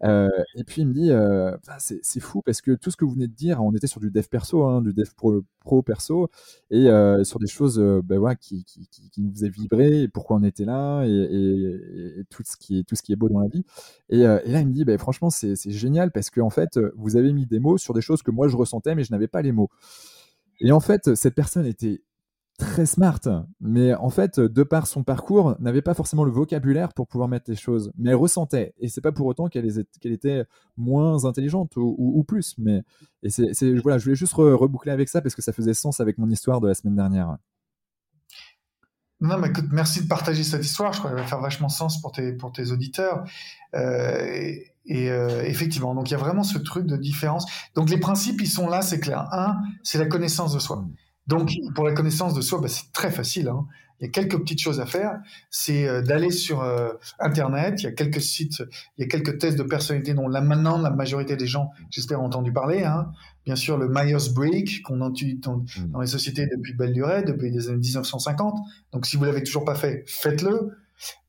Euh, et puis il me dit, euh, c'est fou parce que tout ce que vous venez de dire, on était sur du dev perso, hein, du dev pro, perso, et sur des choses bah, ouais, qui, qui, qui, nous faisaient vibrer, pourquoi on était là, et, et, tout, ce qui est, tout ce qui est beau dans la vie. Et, là, il me dit, bah, franchement, c'est génial parce que en fait, vous avez mis des mots sur des choses que moi je ressentais, mais je n'avais pas les mots. Et en fait, cette personne était très smart, mais en fait, de par son parcours, n'avait pas forcément le vocabulaire pour pouvoir mettre les choses, mais elle ressentait, et c'est pas pour autant qu'elle était moins intelligente ou, plus, mais et c'est voilà, je voulais juste reboucler avec ça parce que ça faisait sens avec mon histoire de la semaine dernière. Non, mais écoute, merci de partager cette histoire. Je crois qu'elle va faire vachement sens pour tes, pour tes auditeurs. Euh, et, euh, effectivement, donc il y a vraiment ce truc de différence. Donc les principes, ils sont là, c'est clair. Un, c'est la connaissance de soi. Donc, pour la connaissance de soi, bah, c'est très facile. Hein. Il y a quelques petites choses à faire. C'est euh, d'aller sur euh, Internet. Il y a quelques sites, il y a quelques tests de personnalité dont là maintenant la majorité des gens, j'espère, ont entendu parler. Hein. Bien sûr, le Myers-Briggs qu'on utilise dans, mmh. dans, les sociétés depuis belle durée, depuis les années 1950. Donc, si vous l'avez toujours pas fait, faites-le.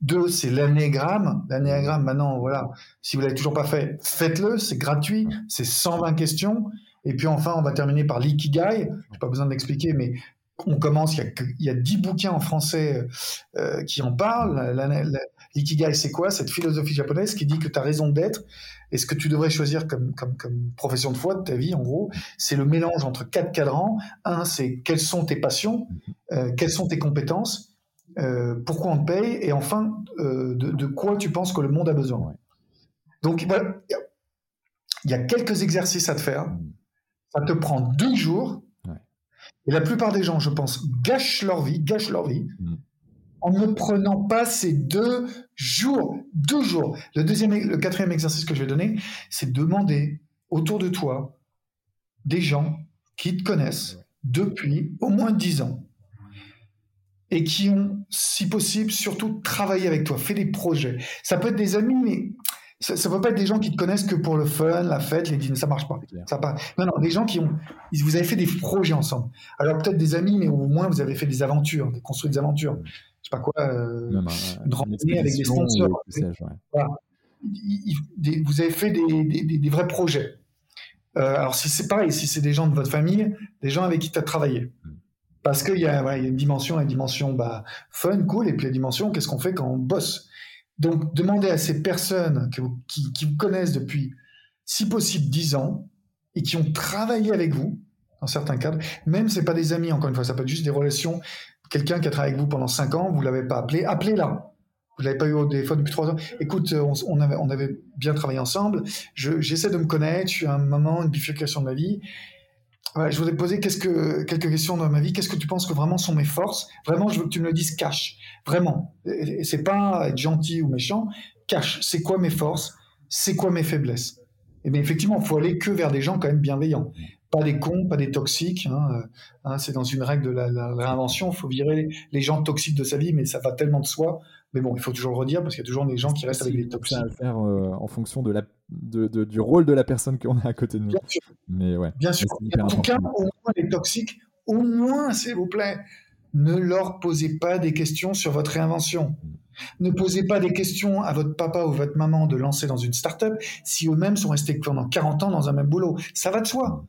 Deux, c'est l'anéagramme. L'anéagramme, maintenant, voilà. Si vous l'avez toujours pas fait, faites-le. C'est gratuit. C'est 120 questions. Et puis enfin, on va terminer par l'ikigai. n'ai pas besoin d'expliquer, mais on commence. Il y a, dix bouquins en français euh, qui en parlent. L'ikigai, c'est quoi? Cette philosophie japonaise qui dit que tu as raison d'être et ce que tu devrais choisir comme, comme, comme profession de foi de ta vie, en gros, c'est le mélange entre quatre cadrans. Un, c'est quelles sont tes passions, euh, quelles sont tes compétences, euh, pourquoi on te paye, et enfin, de, de, quoi tu penses que le monde a besoin. Donc, il y a quelques exercices à te faire ça te prend deux jours. Et la plupart des gens, je pense, gâchent leur vie, gâchent leur vie, mm. en ne prenant pas ces deux jours. Deux jours. Le, deuxième, le quatrième exercice que je vais donner, c'est demander autour de toi des gens qui te connaissent depuis au moins dix ans. et qui ont, si possible, surtout travaillé avec toi, fait des projets. Ça peut être des amis, mais ça ne peut pas être des gens qui te connaissent que pour le fun, la fête, les dîners, ça marche pas. Ça pas. Non, non, des gens qui ont, vous avez fait des projets ensemble. Alors peut-être des amis, mais au moins vous avez fait des aventures, des construit des aventures. Je sais pas quoi, euh, une randonnée avec des sponsors. voilà. vous avez fait des, des, des vrais projets. Euh, alors si c'est pareil, si c'est des gens de votre famille, des gens avec qui tu as travaillé. Hmm. Parce qu'il y, a une dimension, une dimension bah, fun, cool, et puis la dimension, qu'est-ce qu'on fait quand on bosse? Donc, demandez à ces personnes qui, vous connaissent depuis, si possible, 10 ans et qui ont travaillé avec vous, dans certains cadres, même ce pas des amis, encore une fois, ça peut être juste des relations, quelqu'un qui a travaillé avec vous pendant 5 ans, vous l'avez pas appelé, appelez-la. Vous l'avez pas eu au téléphone depuis 3 ans. Écoute, on, avait, on avait bien travaillé ensemble, j'essaie de me connaître, je suis à un moment, une bifurcation de ma vie, je voudrais te poser que, quelques questions dans ma vie. Qu'est-ce que tu penses que vraiment sont mes forces? Vraiment, je veux que tu me le dises cash. Vraiment. Et c'est pas être gentil ou méchant. Cash. C'est quoi mes forces? C'est quoi mes faiblesses? Et eh bien effectivement, il faut aller que vers des gens quand même bienveillants. Pas des cons, pas des toxiques. Hein. Hein, c'est dans une règle de la, réinvention. Il faut virer les gens toxiques de sa vie, mais ça va tellement de soi. Mais bon, il faut toujours le redire parce qu'il y a toujours des gens qui restent avec des toxiques. à faire euh, en fonction de la de, du rôle de la personne qu'on a à côté de nous. Bien sûr. Mais ouais. Bien sûr. En tout cas, au moins les toxiques, au moins, s'il vous plaît, ne leur posez pas des questions sur votre réinvention. Ne posez pas des questions à votre papa ou votre maman de lancer dans une start-up si eux-mêmes sont restés pendant 40 ans dans un même boulot. Ça va de soi.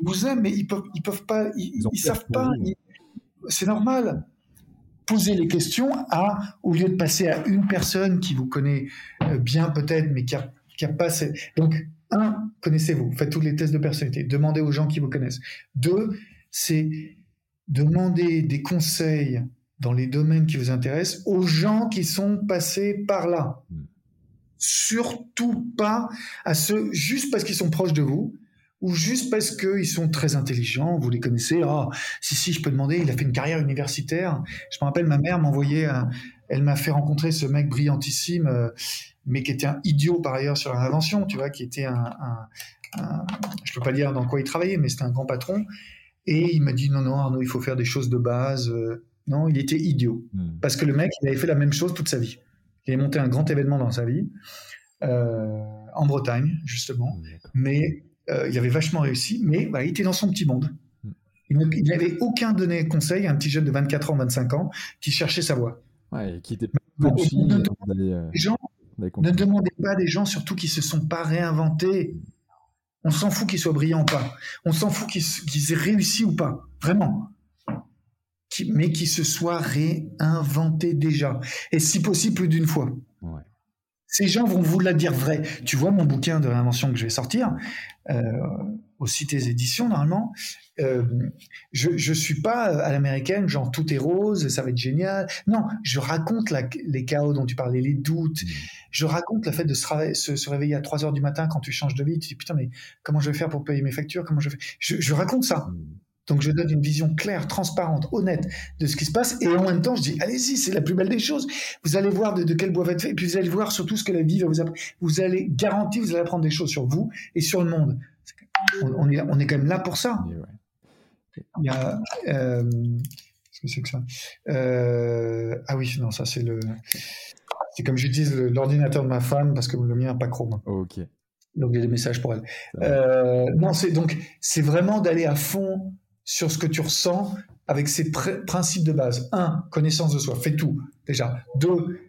Ils vous aiment, mais ils peuvent, ils peuvent pas, ils, ils, savent pas. C'est normal. Posez les questions à, au lieu de passer à une personne qui vous connaît euh, bien peut-être, mais qui a a Donc, un, connaissez-vous, faites tous les tests de personnalité, demandez aux gens qui vous connaissent. Deux, c'est demander des conseils dans les domaines qui vous intéressent aux gens qui sont passés par là. Surtout pas à ceux juste parce qu'ils sont proches de vous ou juste parce qu'ils sont très intelligents, vous les connaissez. Ah, si, si, je peux demander, il a fait une carrière universitaire. Je me rappelle, ma mère m'envoyait, elle m'a fait rencontrer ce mec brillantissime. Euh, mais qui était un idiot par ailleurs sur l'invention, tu vois, qui était un, un, je peux pas dire dans quoi il travaillait, mais c'était un grand patron. Et il m'a dit non, non, Arnaud, il faut faire des choses de base. Non, il était idiot. Hmm. Parce que le mec, il avait fait la même chose toute sa vie. Il a monté un grand événement dans sa vie, euh, en Bretagne, justement. Hmm, mais euh, il avait vachement réussi, mais bah, il était dans son petit monde. Hmm. Il n'avait aucun donné conseil à un petit jeune de 24 ans, 25 ans, qui cherchait sa voie. Ouais, qui était punchy. Les gens ne demandez pas des gens surtout qui se sont pas réinventés. On s'en fout qu'ils soient brillants ou pas. On s'en fout qu'ils aient réussi ou pas. Vraiment. mais qu'ils se soient réinventés déjà. Et si possible, plus d'une fois. Ces gens vont vous la dire vrai. Tu vois mon bouquin de réinvention que je vais sortir, euh, aussi tes éditions normalement. Euh, je ne suis pas à l'américaine, genre tout est rose, ça va être génial. Non, je raconte les chaos dont tu parlais, les doutes. Mmh. Je raconte le fait de se, réveiller à 3 heures du matin quand tu changes de vie. Tu te dis putain, mais comment je vais faire pour payer mes factures? Comment je, vais... je, raconte ça. Mmh. Donc je donne une vision claire, transparente, honnête de ce qui se passe. Et en même temps, je dis, allez-y, c'est la plus belle des choses. Vous allez voir de, quel bois va être fait. Et puis vous allez voir surtout ce que la vie va vous apprendre. Vous allez garantir, vous allez apprendre des choses sur vous et sur le monde. On, est, on est quand même là pour ça. Il y a. Euh, qu'est-ce que c'est que ça? Euh, Ah oui, non, ça c'est le. C'est comme je dis l'ordinateur de ma femme parce que le mien n'a pas Chrome. ok. Donc il y a des messages pour elle. Euh, non, c'est donc c'est vraiment d'aller à fond sur ce que tu ressens avec ces principes de base. Un, connaissance de soi, fais tout déjà. Deux,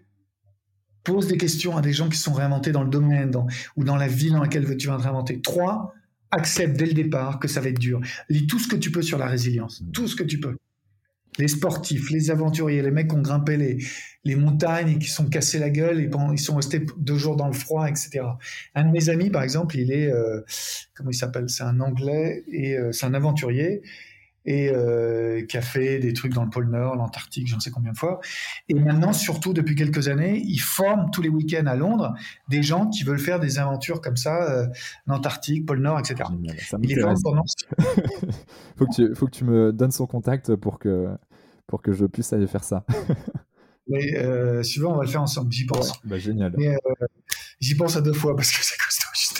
pose des questions à des gens qui sont réinventés dans le domaine ou dans la ville dans laquelle tu vas te réinventer. Trois, accepte dès le départ que ça va être dur. Lis tout ce que tu peux sur la résilience, mm. tout ce que tu peux. Les sportifs, les aventuriers, les mecs qui ont grimpé les, les montagnes et qui sont cassés la gueule et ils sont restés deux jours dans le froid, etc. Un de mes amis, par exemple, il est, euh, comment il s'appelle? C'est un Anglais et euh, c'est un aventurier et euh, qui a fait des trucs dans le pôle Nord, l'Antarctique, je ne sais combien de fois. Et maintenant, surtout depuis quelques années, il forme tous les week-ends à Londres des gens qui veulent faire des aventures comme ça, euh, l'Antarctique, pôle Nord, etc. il est forme pendant. faut que tu, faut que tu me donnes son contact pour que pour que je puisse aller faire ça. Mais euh, suivant, on va le faire ensemble. J'y pense. bah, génial. Euh, j'y pense à deux fois parce que c'est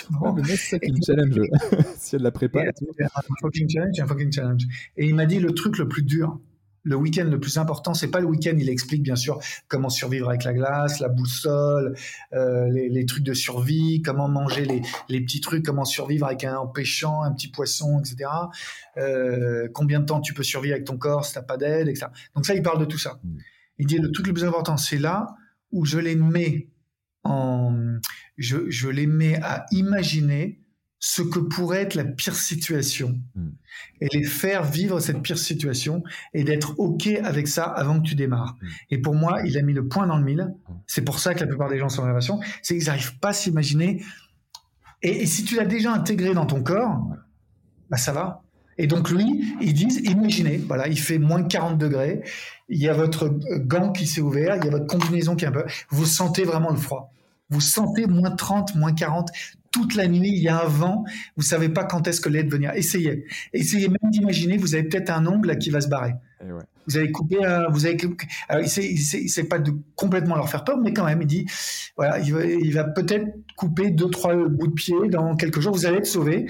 justement. mais c'est me challenge. si elle la prépare. un fucking challenge, un fucking challenge. Et il m'a dit le truc le plus dur, le week-end le plus important, c'est pas le week-end. Il explique bien sûr comment survivre avec la glace, la boussole, euh, les, trucs de survie, comment manger les, petits trucs, comment survivre avec un pêchant, un petit poisson, etc. Euh, combien de temps tu peux survivre avec ton corps si t'as pas d'aide, etc. Donc ça, il parle de tout ça. Mm. Il dit le truc le plus important, c'est là où je les mets en, je, je les mets à imaginer ce que pourrait être la pire situation hmm. et les faire vivre cette pire situation et d'être OK avec ça avant que tu démarres. Hmm. Et pour moi, il a mis le point dans le mille. Hmm. C'est pour ça que la plupart des gens sont en rénovation, c'est qu'ils n'arrivent pas à s'imaginer. Et, si tu l'as déjà intégré dans ton corps, bah ça va. Et donc lui, ils disent, imaginez, voilà, il fait moins 40 degrés, il y a votre gant qui s'est ouvert, il y a votre combinaison qui est un peu, vous sentez vraiment le froid. Vous sentez moins 30, moins 40, toute la nuit, il y a un vent, vous savez pas quand est-ce que l'aide venir. Essayez. Essayez même d'imaginer, vous avez peut-être un ongle qui va se barrer. Eh vous avez coupé, vous avez, alors sait, pas de complètement leur faire peur, mais quand même, il dit, voilà, il va, peut-être couper deux, trois bouts de pied dans quelques jours, vous allez être sauvé,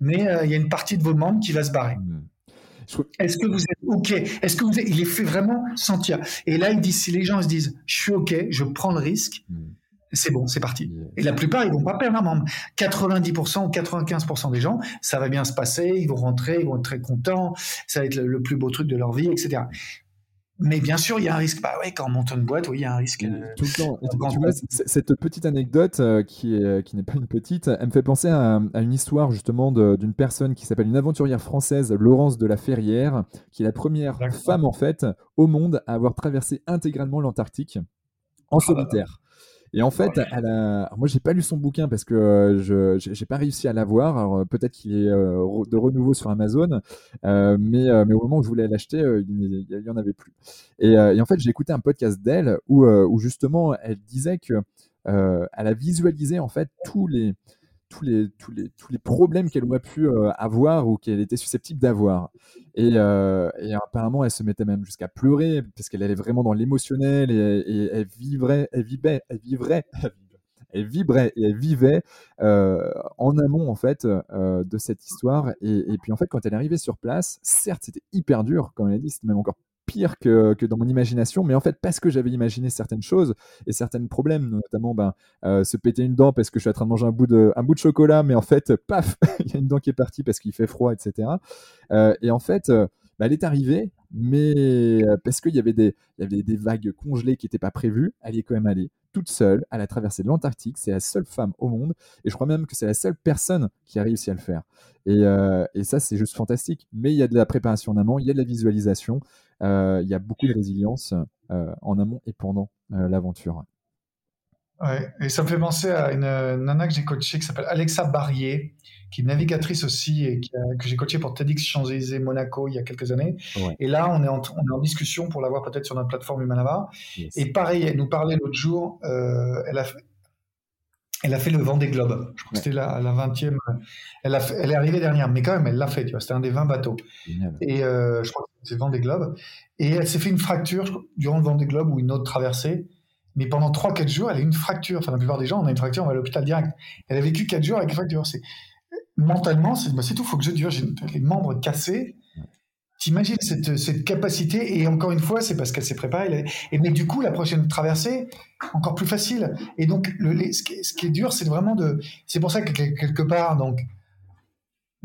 mais euh, il y a une partie de vos membres qui va se barrer. Hmm. Est-ce que vous êtes OK? Est-ce que vous il les fait vraiment sentir Et là, il dit, si les gens se disent, je suis OK, je prends le risque, hmm c'est bon, c'est parti. Et la plupart, ils vont pas perdre un membre. 90% ou 95% des gens, ça va bien se passer, ils vont rentrer, ils vont être très contents, ça va être le, plus beau truc de leur vie, etc. Mais bien sûr, il y a un risque. Bah ouais, quand on monte une boîte, oui, il y a un risque. Tout le temps. tu vois, cette petite anecdote euh, qui est, qui n'est pas une petite, elle me fait penser à, une histoire justement d'une personne qui s'appelle une aventurière française, Laurence de la Ferrière, qui est la première femme en fait au monde à avoir traversé intégralement l'Antarctique en ah solitaire. Et en fait, elle a... moi, j'ai pas lu son bouquin parce que euh, je j'ai pas réussi à l'avoir. Alors euh, peut-être qu'il est euh, de renouveau sur Amazon, mais mais au moment où je voulais l'acheter, il y en avait plus. Et, et en fait, j'ai écouté un podcast d'elle où où justement elle disait que elle a visualisé en fait tous les tous les, tous les, tous les problèmes qu'elle aurait pu avoir ou qu'elle était susceptible d'avoir. Et, et, apparemment, elle se mettait même jusqu'à pleurer parce qu'elle allait vraiment dans l'émotionnel et, elle vivrait, elle vivait, elle vivrait, elle vibrait et elle vivait en amont en fait de cette histoire. Et, et, puis en fait, quand elle est arrivée sur place, certes, c'était hyper dur, comme elle dit, c'était même encore que, dans mon imagination, mais en fait parce que j'avais imaginé certaines choses et certains problèmes, notamment ben, euh, se péter une dent parce que je suis en train de manger un bout de, un bout de chocolat, mais en fait, paf, il y a une dent qui est partie parce qu'il fait froid, etc. Euh, et en fait, euh, bah, elle est arrivée, mais parce qu'il y avait des, y avait des vagues congelées qui n'étaient pas prévues, elle est quand même allée toute seule, elle a traversé l'Antarctique, c'est la seule femme au monde, et je crois même que c'est la seule personne qui a réussi à le faire. Et, et ça, c'est juste fantastique. Mais il y a de la préparation en amont, il y a de la visualisation, euh, il y a beaucoup de résilience euh, en amont et pendant euh, l'aventure. Ouais, et ça me fait penser à une, nana que j'ai coachée qui s'appelle Alexa Barrier, qui est navigatrice aussi et que j'ai coachée pour TEDx Champs-Élysées Monaco il y a quelques années. Et là, on est, en, on est en discussion pour l'avoir peut-être sur notre plateforme Humanava. Et pareil, elle nous parlait l'autre jour, elle, a, elle a fait le Vendée Globe. Je crois que c'était la, la 20e. Elle, a elle est arrivée dernière, mais quand même, elle l'a fait. Tu vois, c'était un des 20 bateaux. Et euh, je crois que c'était Vendée Globe. Et elle s'est fait une fracture durant le Vendée Globe ou une autre traversée. Mais pendant 3-4 jours, elle a une fracture. Enfin, la plupart des gens, on a une fracture, on va à l'hôpital direct. Elle a vécu 4 jours avec une fracture. C'est, mentalement, c'est, bah, c'est tout. Faut que je dure. J'ai les membres cassés. T'imagines cette, cette capacité, et encore une fois, c'est parce qu'elle s'est préparée. Et, mais du coup, la prochaine traversée, encore plus facile. Et donc, le, ce, qui est, dur, c'est vraiment de. C'est pour ça que quelque part, donc,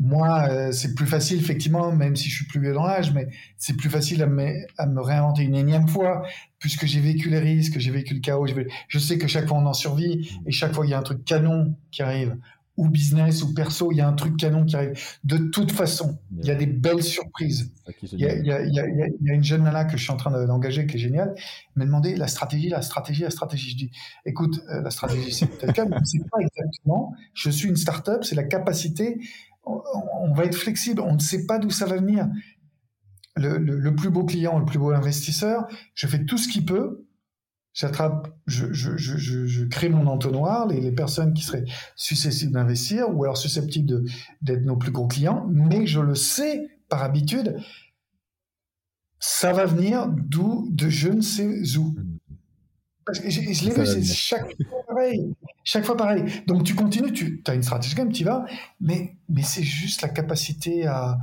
moi, euh, c'est plus facile, effectivement, même si je suis plus vieux dans l'âge, mais c'est plus facile à me, à me, réinventer une énième fois, puisque j'ai vécu les risques, j'ai vécu le chaos. Je sais que chaque fois on en survit, et chaque fois il y a un truc canon qui arrive, ou business ou perso, il y a un truc canon qui arrive. De toute façon, il y a des belles surprises. Il y, a, il, y a, il, y a, une jeune nana que je suis en train d'engager qui est géniale. M'a demandé la stratégie, la stratégie, la stratégie. Je dis, écoute, euh, la stratégie, c'est peut-être cas, mais c'est pas exactement. Je suis une start-up, c'est la capacité. On, va être flexible. On ne sait pas d'où ça va venir. Le, plus beau client, le plus beau investisseur, je fais tout ce qu'il peut j'attrape, je, crée mon entonnoir, les, les personnes qui seraient susceptibles d'investir ou alors susceptibles d'être nos plus gros clients, mais je le sais par habitude, ça va venir d'où, de je ne sais où. Parce que je, l'ai vu, c'est chaque fois pareil. Chaque fois pareil. Donc tu continues, tu as une stratégie quand même, tu y vas, mais, mais c'est juste la capacité à,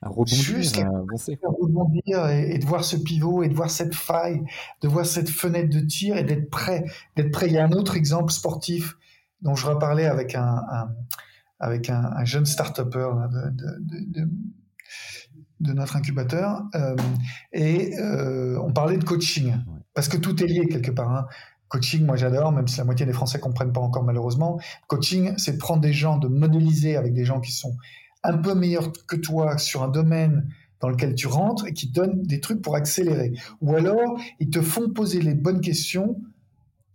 à rebondir, à avancer. rebondir et, de voir ce pivot et de voir cette faille, de voir cette fenêtre de tir et d'être prêt. D'être prêt. Il y a un autre exemple sportif dont je reparlais avec un, avec un, jeune start-upper de, de, notre incubateur. Euh, et euh, on parlait de coaching. Parce que tout est lié quelque part. Hein. Coaching, moi j'adore, même si la moitié des Français comprennent pas encore malheureusement. Coaching, c'est de prendre des gens, de modéliser avec des gens qui sont un peu meilleurs que toi sur un domaine dans lequel tu rentres et qui te donnent des trucs pour accélérer. Ou alors, ils te font poser les bonnes questions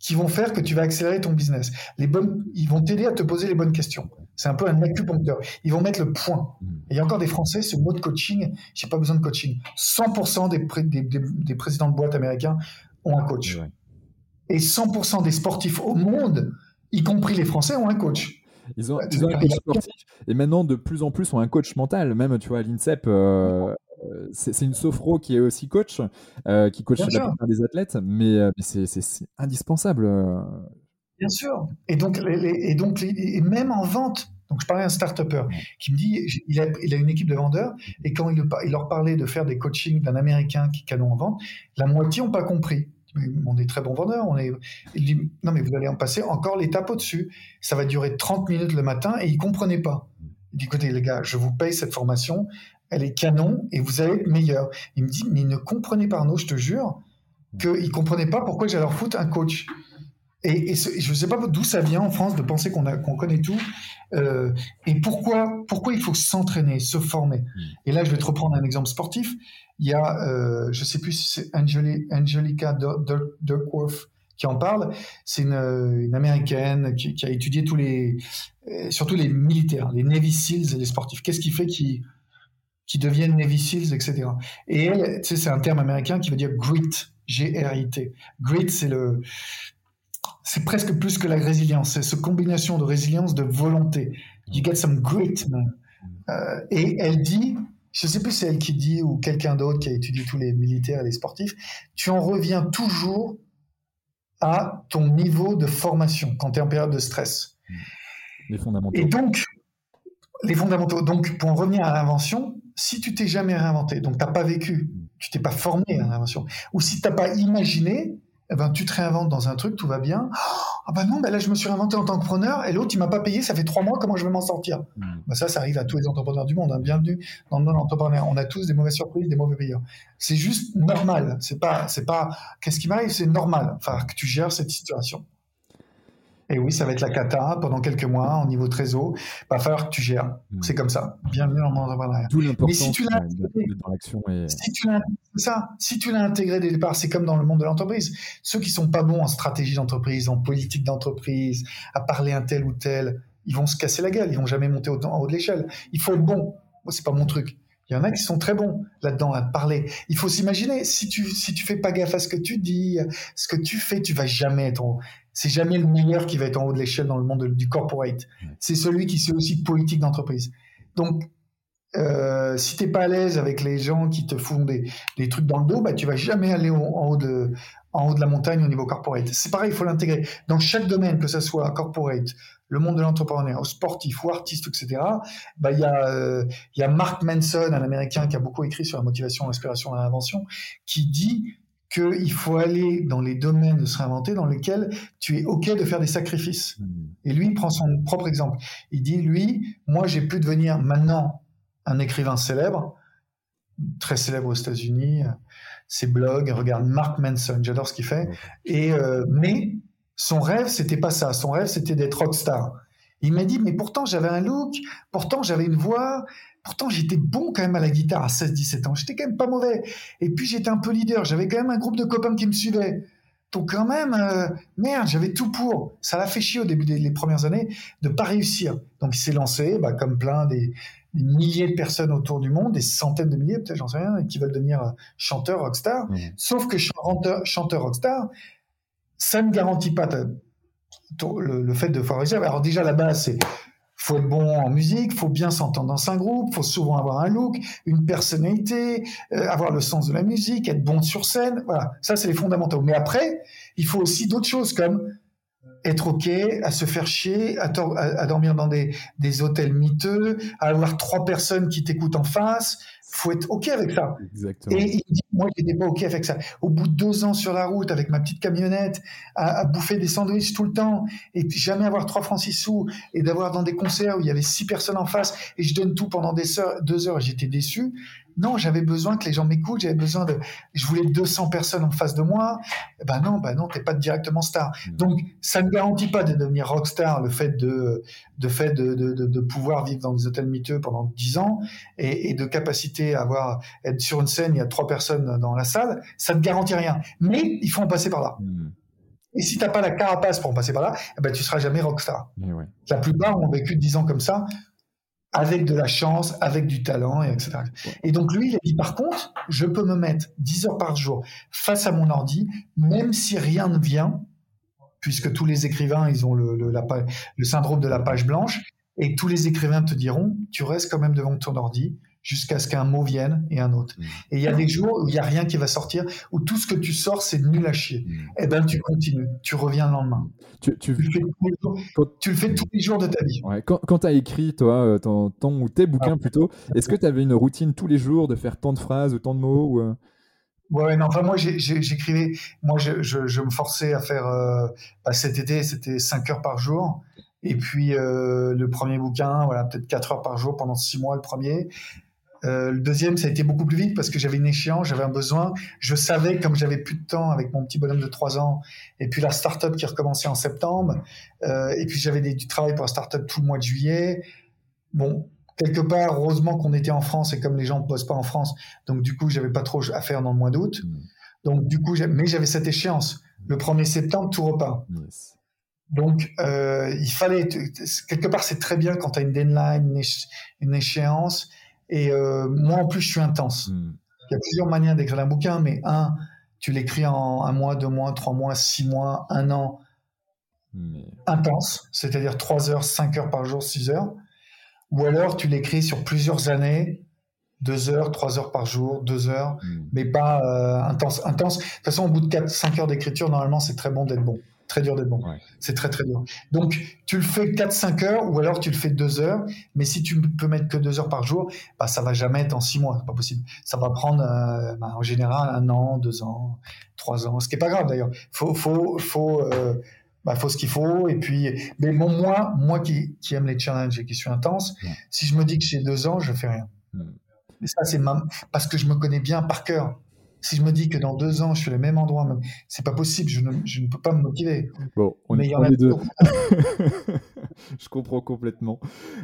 qui vont faire que tu vas accélérer ton business. Les bonnes, ils vont t'aider à te poser les bonnes questions. C'est un peu un acupuncteur. Ils vont mettre le point. Hmm. Et il y a encore des Français, ce mot de coaching, j'ai pas besoin de coaching. 100% des, des, présidents de boîtes américains ont un coach. Et 100% des sportifs au monde, y compris les Français, ont un coach. Ils ont, ils ont un coach sportif et maintenant de plus en plus ont un coach mental. Même, tu vois, à l'INSEP, euh, c'est une sophro qui est aussi coach, euh, qui coach la plupart des athlètes, mais, euh, mais c'est indispensable. Bien sûr. Et donc, et donc et même en vente, donc je parlais à un start-upper qui me dit, il a, il a, une équipe de vendeurs, et quand il, il leur parlait de faire des coachings d'un Américain qui est canon en vente, la moitié n'ont pas compris on est très bon vendeur. On est... Il dit, non, mais vous allez en passer encore l'étape au-dessus. Ça va durer 30 minutes le matin et il comprenait pas. Il dit, écoutez, les gars, je vous paye cette formation. Elle est canon et vous allez être meilleur. Il me dit, mais il ne comprenait pas, Arnaud, je te jure, qu'il ne comprenait pas pourquoi j'allais leur foutre un coach. Et, je ne sais pas d'où ça vient en France de penser qu'on connaît tout. Euh, et pourquoi, pourquoi il faut s'entraîner, se former. Et là, je vais te reprendre un exemple sportif. Il y a, euh, je ne sais plus si c'est Angelica Duckworth qui en parle. C'est une, une, américaine qui, qui, a étudié tous les, euh, surtout les militaires, les Navy Seals et les sportifs. Qu'est-ce qui fait qu'ils qui deviennent Navy Seals, etc. Et elle, tu sais, c'est un terme américain qui veut dire grit, G-R-I-T. Grit, c'est le, c'est presque plus que la résilience. C'est cette combination de résilience, de volonté. You get some grit, man. Euh, et elle dit, je sais plus si c'est elle qui dit ou quelqu'un d'autre qui a étudié tous les militaires et les sportifs, tu en reviens toujours à ton niveau de formation quand tu es en période de stress. Les fondamentaux. Et donc, les fondamentaux. Donc, pour en revenir à l'invention, si tu t'es jamais réinventé, donc tu n'as pas vécu, tu t'es pas formé à l'invention, ou si tu n'as pas imaginé, eh ben, tu te réinventes dans un truc, tout va bien. Ah ben non, ben là je me suis réinventé en tant que preneur et l'autre il m'a pas payé, ça fait trois mois, comment je vais m'en sortir? Ben Ça, ça arrive à tous les entrepreneurs du monde. Hein. Bienvenue dans le monde entrepreneur. On a tous des mauvaises surprises, des mauvais payeurs. C'est juste normal. C'est pas, c'est pas, qu'est-ce qui m'arrive? C'est normal. Enfin, que tu gères cette situation. Et oui, ça va être la cata pendant quelques mois en niveau trésor. Il va falloir que tu gères. C'est comme ça. Bienvenue dans le monde entrepreneurial. Mais si tu l'as intégré, si tu l'as, ça, si tu l'as intégré dès le départ, c'est comme dans le monde de l'entreprise. Ceux qui sont pas bons en stratégie d'entreprise, en politique d'entreprise, à parler un tel ou tel, ils vont se casser la gueule. Ils vont jamais monter en haut de l'échelle. Il faut être bon. Moi, c'est pas mon truc. Il y en a qui sont très bons là-dedans à parler. Il faut s'imaginer, si tu si tu fais pas gaffe à ce que tu dis, ce que tu fais, tu vas jamais être c'est jamais le meilleur qui va être en haut de l'échelle dans le monde du corporate. C'est celui qui sait aussi politique d'entreprise. Donc, euh, si t'es pas à l'aise avec les gens qui te font des, des, trucs dans le dos, bah tu vas jamais aller en, haut de en haut de la montagne au niveau corporate. C'est pareil, il faut l'intégrer dans chaque domaine, que ce soit corporate, le monde de l'entrepreneuriat, sportif ou artiste, etc. Bah il y a euh, il y a Mark Manson, un Américain qui a beaucoup écrit sur la motivation, l'inspiration et l'invention, qui dit qu'il faut aller dans les domaines de se réinventer dans lesquels tu es OK de faire des sacrifices. Hmm. Et lui, il prend son propre exemple. Il dit, lui, moi, j'ai pu devenir maintenant un écrivain célèbre, très célèbre aux États-Unis, ses blogs, regarde Mark Manson, j'adore ce qu'il fait. Et, euh, mais son rêve, c'était pas ça. Son rêve, c'était d'être rockstar. Il m'a dit, mais pourtant j'avais un look, pourtant j'avais une voix, Pourtant, j'étais bon quand même à la guitare à 16-17 ans. J'étais quand même pas mauvais. Et puis, j'étais un peu leader. J'avais quand même un groupe de copains qui me suivaient. Donc, quand même, euh, merde, j'avais tout pour. Ça l'a fait chier au début des premières années de pas réussir. Donc, il s'est lancé, bah, comme plein des, milliers de personnes autour du monde, des centaines de milliers, peut-être, j'en sais rien, qui veulent devenir euh, chanteur rockstar. Mmh. Sauf que chanteur, chanteur rockstar, ça ne garantit pas le, fait de pouvoir réussir. Alors, déjà, la base, c'est faut être bon en musique, faut bien s'entendre dans un groupe, faut souvent avoir un look, une personnalité, euh, avoir le sens de la musique, être bon sur scène. Voilà, ça c'est les fondamentaux. Mais après, il faut aussi d'autres choses comme être OK, à se faire chier, à, dormir dans des, des, hôtels miteux, à avoir trois personnes qui t'écoutent en face. Faut être OK avec ça. Exactement. Et il dit, moi, j'étais pas OK avec ça. Au bout de deux ans sur la route, avec ma petite camionnette, à, bouffer des sandwichs tout le temps, et jamais avoir trois francs six sous, et d'avoir dans des concerts où il y avait six personnes en face, et je donne tout pendant des heures, deux heures, j'étais déçu. Non, j'avais besoin que les gens m'écoutent, j'avais besoin de, je voulais 200 personnes en face de moi. Eh ben non, ben non, t'es pas directement star. Mmh. Donc, ça ne garantit pas de devenir rockstar, le fait de, de fait de, de, de, pouvoir vivre dans des hôtels miteux pendant 10 ans et, et, de capacité à avoir, être sur une scène, il y a trois personnes dans la salle. Ça ne garantit rien. Mais il faut en passer par là. Mmh. Et si t'as pas la carapace pour en passer par là, eh ben, tu seras jamais rockstar. La plupart ont vécu 10 ans comme ça avec de la chance, avec du talent, et etc. Et donc lui, il a dit, par contre, je peux me mettre 10 heures par jour face à mon ordi, même si rien ne vient, puisque tous les écrivains, ils ont le, le syndrome de la page blanche, et tous les écrivains te diront, tu restes quand même devant ton ordi, jusqu'à ce qu'un mot vienne et un autre. Mmh. Et il y a des jours où il n'y a rien qui va sortir, où tout ce que tu sors, c'est nul à chier. Mmh. Eh ben, tu continues, tu reviens le lendemain. Tu, tu... le, fais tous les jours de ta vie. Quand, tu as écrit, toi, euh, ton, ton, ou tes bouquins ah. plutôt, est-ce que tu avais une routine tous les jours de faire tant de phrases ou tant de mots ou... Euh? Ouais, non, enfin, moi, j'écrivais, moi, je, je, me forçais à faire, euh, bah, cet été, c'était 5 heures par jour. Et puis, le premier bouquin, voilà, peut-être 4 heures par jour pendant 6 mois, le premier. Euh, le deuxième, ça a été beaucoup plus vite parce que j'avais une échéance, j'avais un besoin. Je savais, comme j'avais plus de temps avec mon petit bonhomme de 3 ans, et puis la start-up qui recommençait en septembre, euh, et puis j'avais du travail pour la start-up tout le mois de juillet. Bon, quelque part, heureusement qu'on était en France et comme les gens ne bossent pas en France, donc du coup, j'avais pas trop à faire dans le mois d'août. Mm. Donc du coup, mais j'avais cette échéance. Le 1er septembre, tout repart. Donc, euh, il fallait, quelque part, c'est très bien quand tu as une deadline, une échéance, et euh, moi, en plus, je suis intense. Hmm. Il y a plusieurs manières d'écrire un bouquin, mais un, tu l'écris en un mois, deux mois, trois mois, six mois, un an. Intense, c'est-à-dire trois heures, cinq heures par jour, six heures. Ou alors, tu l'écris sur plusieurs années, deux heures, trois heures par jour, deux heures, hmm. mais pas euh, intense. Intense. De toute façon, au bout de quatre, cinq heures d'écriture, normalement, c'est très bon d'être bon très dur d'être bon. C'est très très dur. Donc tu le fais 4-5 heures ou alors tu le fais 2 heures, mais si tu peux mettre que 2 heures par jour, bah, ça va jamais être en 6 mois, c'est pas possible. Ça va prendre euh, bah, en général un an, 2 ans, 3 ans, ce qui est pas grave d'ailleurs. Faut, faut, faut, euh, bah, faut ce qu'il faut. Et puis, mais bon, moi, moi qui, qui aime les challenges et qui suis intense, si je me dis que j'ai 2 ans, je fais rien. Et ça, c'est parce que je me connais bien par cœur si je me dis que dans deux ans, je suis au même endroit, c'est pas possible, je ne, peux pas me motiver. Bon, on est les deux. je comprends complètement.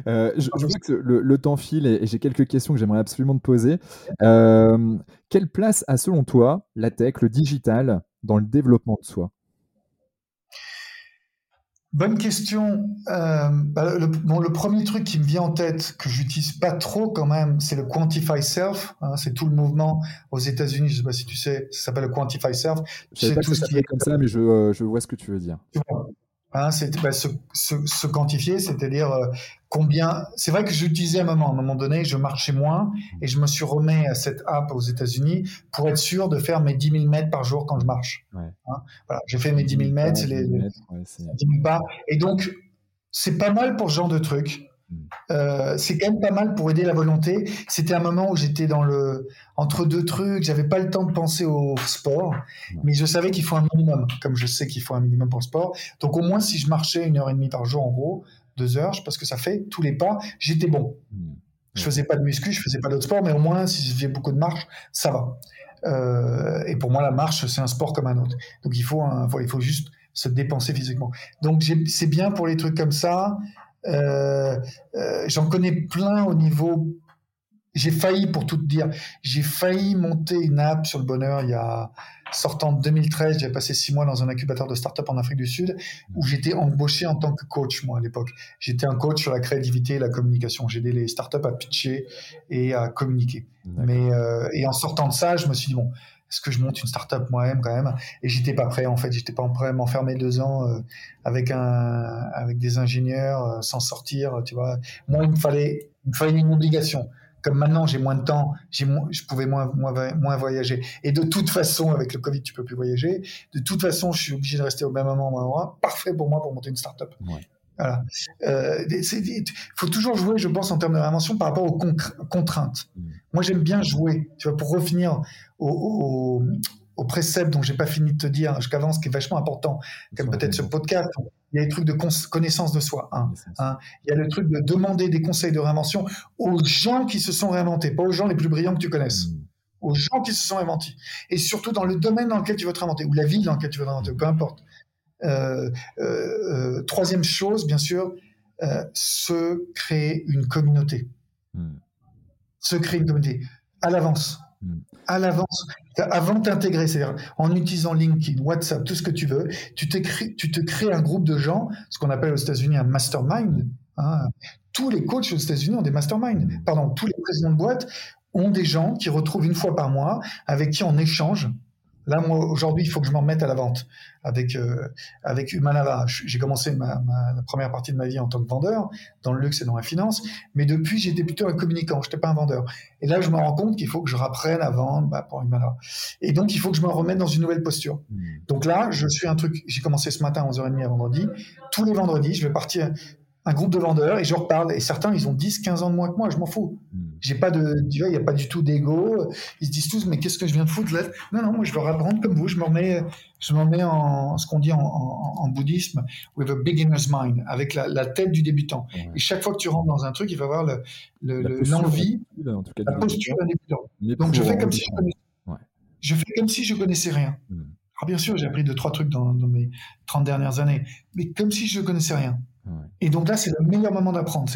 Euh, je, vois que le, temps file et, j'ai quelques questions que j'aimerais absolument te poser. Euh, quelle place a selon toi la tech, le digital, dans le développement de soi? Bonne question. Euh, bah, le, bon, le premier truc qui me vient en tête, que j'utilise pas trop quand même, c'est le Quantify Self. Hein, c'est tout le mouvement aux États-Unis. Je sais pas si tu sais, ça s'appelle le Quantify Self. Je sais pas tout que ça qui est comme ça, mais je, euh, je, vois ce que tu veux dire. Hein, c'est bah, se, se, se, quantifier, c'est-à-dire euh, combien. C'est vrai que j'utilisais à un moment, à un moment donné, je marchais moins et je me suis remis à cette app aux États-Unis pour être sûr de faire mes 10 000 mètres par jour quand je marche. Ouais. Hein, voilà, j'ai fait mes 10 000 mètres, les, 10 000 pas. Et donc, c'est pas mal pour ce genre de truc. Euh, c'est quand même pas mal pour aider la volonté. C'était un moment où j'étais dans le entre deux trucs, j'avais pas le temps de penser au sport, mais je savais qu'il faut un minimum, comme je sais qu'il faut un minimum pour le sport. Donc au moins si je marchais une heure et demie par jour en gros, deux heures, je pense que ça fait tous les pas, j'étais bon. Hmm. Je faisais pas de muscu, je faisais pas d'autres sports, mais au moins si je faisais beaucoup de marche, ça va. Euh, et pour moi la marche c'est un sport comme un autre. Donc il faut un, il faut juste se dépenser physiquement. Donc c'est bien pour les trucs comme ça. Euh, euh, j'en connais plein au niveau. J'ai failli, pour tout te dire, j'ai failli monter une app sur le bonheur il y a sortant de 2013. J'ai passé six mois dans un incubateur de start-up en Afrique du Sud où j'étais embauché en tant que coach, moi, à l'époque. J'étais un coach sur la créativité et la communication. J'ai aidé les start-up à pitcher et à communiquer. Mais, euh, et en sortant de ça, je me suis dit, bon, est-ce que je monte une start-up moi-même quand même? Et j'étais pas prêt en fait, j'étais pas prêt à m'enfermer deux ans euh, avec un avec des ingénieurs euh, sans sortir, tu vois. Moi, il me fallait il me fallait une obligation. Comme maintenant j'ai moins de temps, j'ai je pouvais moins, moins, moins voyager. Et de toute façon, avec le Covid, tu peux plus voyager. De toute façon, je suis obligé de rester au même moment, moment parfait pour moi pour monter une start-up. Voilà. Euh, il faut toujours jouer, je pense, en termes de réinvention par rapport aux contraintes. Mm. Moi, j'aime bien jouer. Tu vois, pour revenir au, au, précepte dont j'ai pas fini de te dire jusqu'avant, ce qui est vachement important, comme peut-être ce podcast. Il y a les trucs de connaissance de soi. Hein, hein. Il y a le truc de demander des conseils de réinvention aux gens qui se sont réinventés, pas aux gens les plus brillants que tu connaisses. Mm. Aux gens qui se sont inventés. Et surtout dans le domaine dans lequel tu veux te réinventer, ou la ville dans laquelle tu veux te réinventer, peu importe. Euh, euh, euh, troisième chose, bien sûr, se créer une communauté. Hmm. Se créer une communauté à l'avance. À l'avance, avant de t'intégrer, c'est-à-dire en utilisant LinkedIn, WhatsApp, tout ce que tu veux, tu, te crées un groupe de gens, ce qu'on appelle aux États-Unis un mastermind. Hein. Tous les coachs aux États-Unis ont des masterminds. Pardon, tous les présidents de boîte ont des gens qui retrouvent une fois par mois, avec qui on échange Là, moi, aujourd'hui, il faut que je m'en remette à la vente avec euh, avec Humanava. J'ai commencé ma, la première partie de ma vie en tant que vendeur dans le luxe et dans la finance, mais depuis, j'étais plutôt un communicant. Je n'étais pas un vendeur. Et là, je me rends compte qu'il faut que je rapprenne à vendre bah, pour Humanava. Et donc, il faut que je me remette dans une nouvelle posture. Mmh. Donc là, je suis un truc. J'ai commencé ce matin à 11h30 à vendredi. Tous les vendredis, je vais partir un groupe de vendeurs et je leur parle. Et certains, ils ont 10, 15 ans de moins que moi, je m'en fous. J'ai pas de, il n'y a pas du tout d'ego. Ils se disent tous, mais qu'est-ce que je viens de foutre là? Non, non, moi je veux apprendre comme vous. Je me remets, je me mets en ce qu'on dit en, bouddhisme, with a beginner's mind, avec la, tête du débutant. Et chaque fois que tu rentres dans un truc, il va avoir l'envie, le, la posture d'un débutant. Donc je fais comme si je connaissais, je fais comme si je connaissais rien. Hmm. Alors bien sûr, j'ai appris deux, trois trucs dans, dans mes 30 dernières années, mais comme si je ne connaissais rien. Et donc là, c'est le meilleur moment d'apprendre.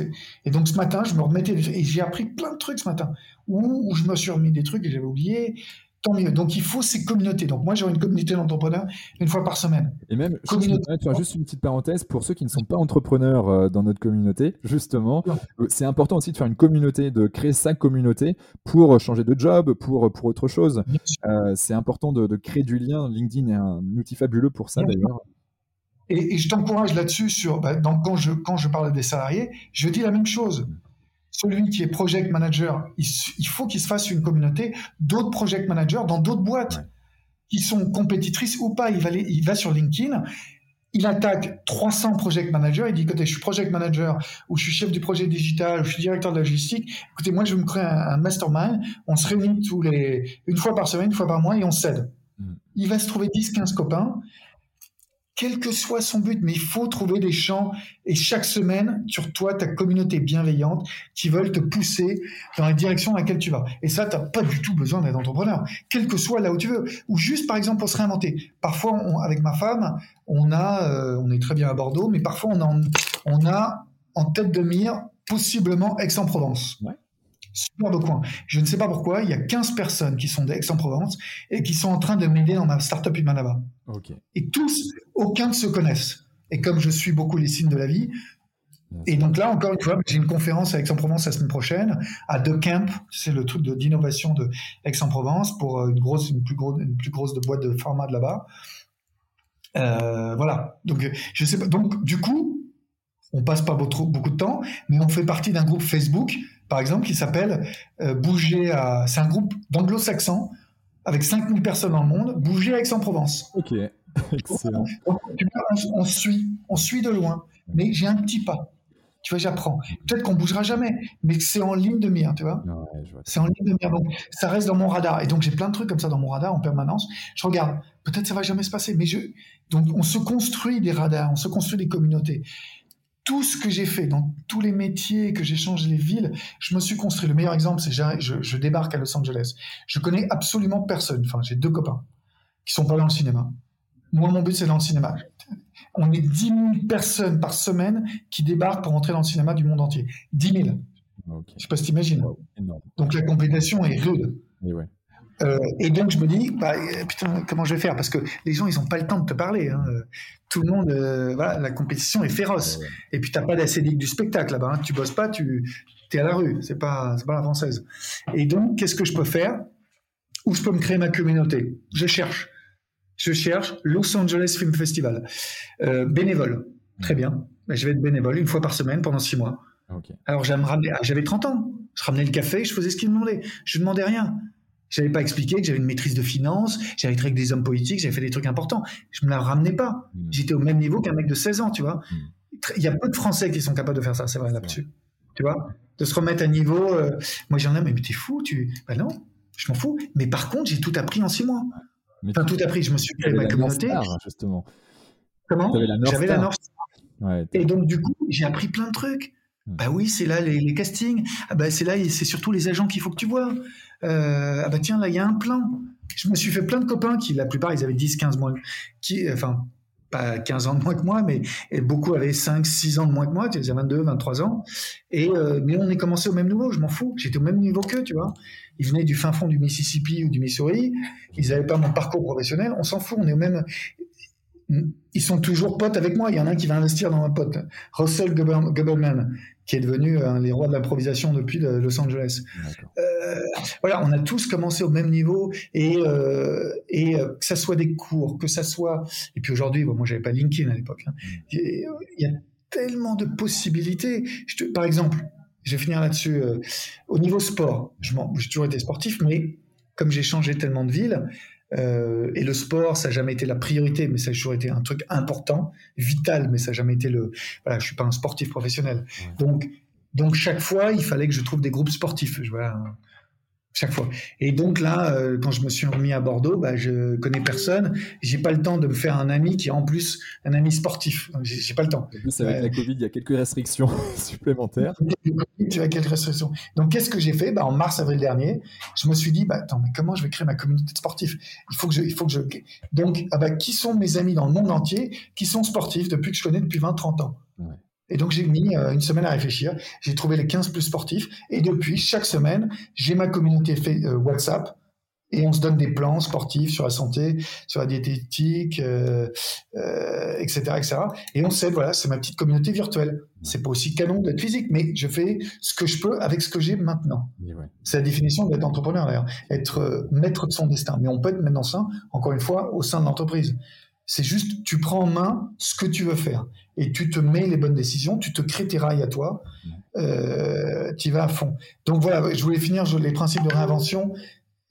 Et donc ce matin, je me remettais et j'ai appris plein de trucs ce matin où, je me suis remis des trucs que j'avais oubliés. Tant mieux. Donc il faut ces communautés. Donc moi, j'ai une communauté d'entrepreneurs une fois par semaine. Et même, communauté... tu as juste une petite parenthèse pour ceux qui ne sont pas entrepreneurs euh, dans notre communauté, justement. Euh, c'est important aussi de faire une communauté, de créer sa communauté pour changer de job, pour, pour autre chose. Euh, c'est important de, de, créer du lien. LinkedIn est un outil fabuleux pour ça, d'ailleurs. Et, je t'encourage là-dessus sur, bah, quand, je, quand je parle des salariés, je dis la même chose. Celui qui est project manager, il, faut qu'il se fasse une communauté d'autres project managers dans d'autres boîtes qui sont compétitrices ou pas. Il va, il va sur LinkedIn, il attaque 300 project managers, il dit écoutez, je suis project manager ou je suis chef du projet digital ou je suis directeur de logistique. Écoutez, moi je vais me créer un, mastermind. On se réunit tous les une fois par semaine, une fois par mois et on s'aide. Mm. Il va se trouver 10-15 copains quel que soit son but, mais il faut trouver des champs et chaque semaine, sur toi, ta communauté bienveillante qui veulent te pousser dans la direction dans laquelle tu vas. Et ça, tu n'as pas du tout besoin d'être entrepreneur, quel que soit là où tu veux. Ou juste, par exemple, pour se réinventer. Parfois, avec ma femme, on a, euh, on est très bien à Bordeaux, mais parfois, on, on a en tête de mire possiblement Aix-en-Provence. Superbe coin. Je ne sais pas pourquoi, il y a 15 personnes qui sont d'Aix-en-Provence et qui sont en train de m'aider dans ma startup Humanava. Et tous, aucun ne se connaissent. Et comme je suis beaucoup les signes de la vie, et donc là, encore une fois, j'ai une conférence à Aix-en-Provence la semaine prochaine, à The Camp, c'est le truc d'innovation de Aix-en-Provence pour euh, une grosse, une plus grosse, une plus grosse de boîte de format de là-bas. Euh, voilà. Donc, je sais pas. Donc, du coup, on passe pas beaucoup, beaucoup de temps, mais on fait partie d'un groupe Facebook par exemple, qui s'appelle euh, Bouger à. C'est un groupe d'anglo-saxons avec 5000 personnes dans le monde, Bouger à Aix-en-Provence. Ok, excellent. on, suit, on suit de loin, mais j'ai un petit pas. Tu vois, j'apprends. Peut-être qu'on bougera jamais, mais c'est en ligne de mire, tu vois. c'est en ligne de mire. Donc, ça reste dans mon radar. Et donc, j'ai plein de trucs comme ça dans mon radar en permanence. Je regarde. Peut-être ça va jamais se passer, mais je. Donc, on se construit des radars, on se construit des communautés tout ce que j'ai fait dans tous les métiers, que j'ai changé les villes, je me suis construit. Le meilleur exemple, c'est je, je débarque à Los Angeles. Je connais absolument personne. Enfin, j'ai deux copains qui sont pas dans le cinéma. Moi, mon but, c'est dans le cinéma. On est 10 000 personnes par semaine qui débarquent pour entrer dans le cinéma du monde entier. 10 000. Okay. Je sais pas si t'imagines. Donc la compétition est rude. Et ouais. Euh, et donc je me dis, bah, euh, putain, comment je vais faire? Parce que les gens, ils n'ont pas le temps de te parler. Hein. Tout le monde, euh, voilà, la compétition est féroce. Et puis t'as pas d'acédique du spectacle là-bas. Hein. Tu bosses pas, tu es à la rue. C'est pas, pas la française. Et donc, qu'est-ce que je peux faire? Où je peux me créer ma communauté Je cherche. Je cherche Los Angeles Film Festival. bénévole. Très bien. Je vais être bénévole une fois par semaine pendant six mois. Alors j'aimerais, j'avais 30 ans. Je ramenais le café, je faisais ce qu'il me demandait. Je ne demandais rien. Je n'avais pas expliqué que j'avais une maîtrise de finance, j'avais travaillé avec des hommes politiques, j'avais fait des trucs importants. Je ne me la ramenais pas. Hmm. J'étais au même niveau qu'un mec de 16 ans, tu vois. Hmm. Il y a peu de Français qui sont capables de faire ça, c'est vrai, là-dessus. Tu vois De se remettre à niveau. Euh, moi, j'en ai, mais t'es fou, tu. Ben non, je m'en fous. Mais par contre, j'ai tout appris en six mois. enfin, tout appris. Je me suis créé ma communauté. justement. Comment J'avais la North Et donc, du coup, j'ai appris plein de trucs. Hmm. Bah oui, c'est là les, castings. Ah bah c'est là, c'est surtout les agents qu'il faut que tu vois. Euh, ah bah tiens, là, il y a un plan. Je me suis fait plein de copains qui, la plupart, ils avaient 10, 15 mois. Qui, enfin, pas 15 ans de moins que moi, mais beaucoup avaient 5, 6 ans de moins que moi, tu sais, 22, 23 ans. Et, euh, mais on est commencé au même niveau, je m'en fous. J'étais au même niveau qu'eux, tu vois. Ils venaient du fin fond du Mississippi ou du Missouri. Ils n'avaient pas mon parcours professionnel. On s'en fout, on est au même. Ils sont toujours potes avec moi. Il y en a un qui va investir dans ma pote, Russell Gubberman qui est devenu un les rois de l'improvisation depuis Los Angeles. Euh, voilà, on a tous commencé au même niveau et, euh, et euh, que ça soit des cours, que ça soit et puis aujourd'hui, bon, moi j'avais pas LinkedIn à l'époque. Hein. Mm. Il y a tellement de possibilités. Je te, par exemple, je vais finir là-dessus. Euh, au niveau sport, j'ai toujours été sportif, mais comme j'ai changé tellement de ville, euh, et le sport, ça n'a jamais été la priorité, mais ça a toujours été un truc important, vital, mais ça n'a jamais été le. Voilà, je suis pas un sportif professionnel. Donc, donc chaque fois, il fallait que je trouve des groupes sportifs. Je, vois chaque fois. Et donc là, euh, quand je me suis remis à Bordeaux, bah, je connais personne. J'ai pas le temps de me faire un ami qui est en plus un ami sportif. J'ai pas le temps. En plus, avec la Covid, il y a quelques restrictions supplémentaires. Tu as quelques restrictions. Donc, qu'est-ce que j'ai fait? Bah, En mars, avril dernier, je me suis dit, bah, attends, mais comment je vais créer ma communauté de sportifs? Il faut que je, il faut que je. Donc, ah bah, qui sont mes amis dans le monde entier qui sont sportifs depuis que je connais depuis 20-30 ans? Et donc, j'ai mis euh, une semaine à réfléchir. J'ai trouvé les 15 plus sportifs. Et depuis, chaque semaine, j'ai ma communauté fait, euh, WhatsApp. Et on se donne des plans sportifs sur la santé, sur la diététique, euh, etc., etc. Et on sait, voilà, c'est ma petite communauté virtuelle. C'est pas aussi canon d'être physique, mais je fais ce que je peux avec ce que j'ai maintenant. C'est la définition d'être entrepreneur, d'ailleurs. Être maître de son destin. Mais on peut être maintenant ça, encore une fois, au sein de l'entreprise. C'est juste, tu prends en main ce que tu veux faire et tu te mets les bonnes décisions, tu te crées tes rails à toi, euh, tu vas à fond. Donc voilà, je voulais finir les principes de réinvention,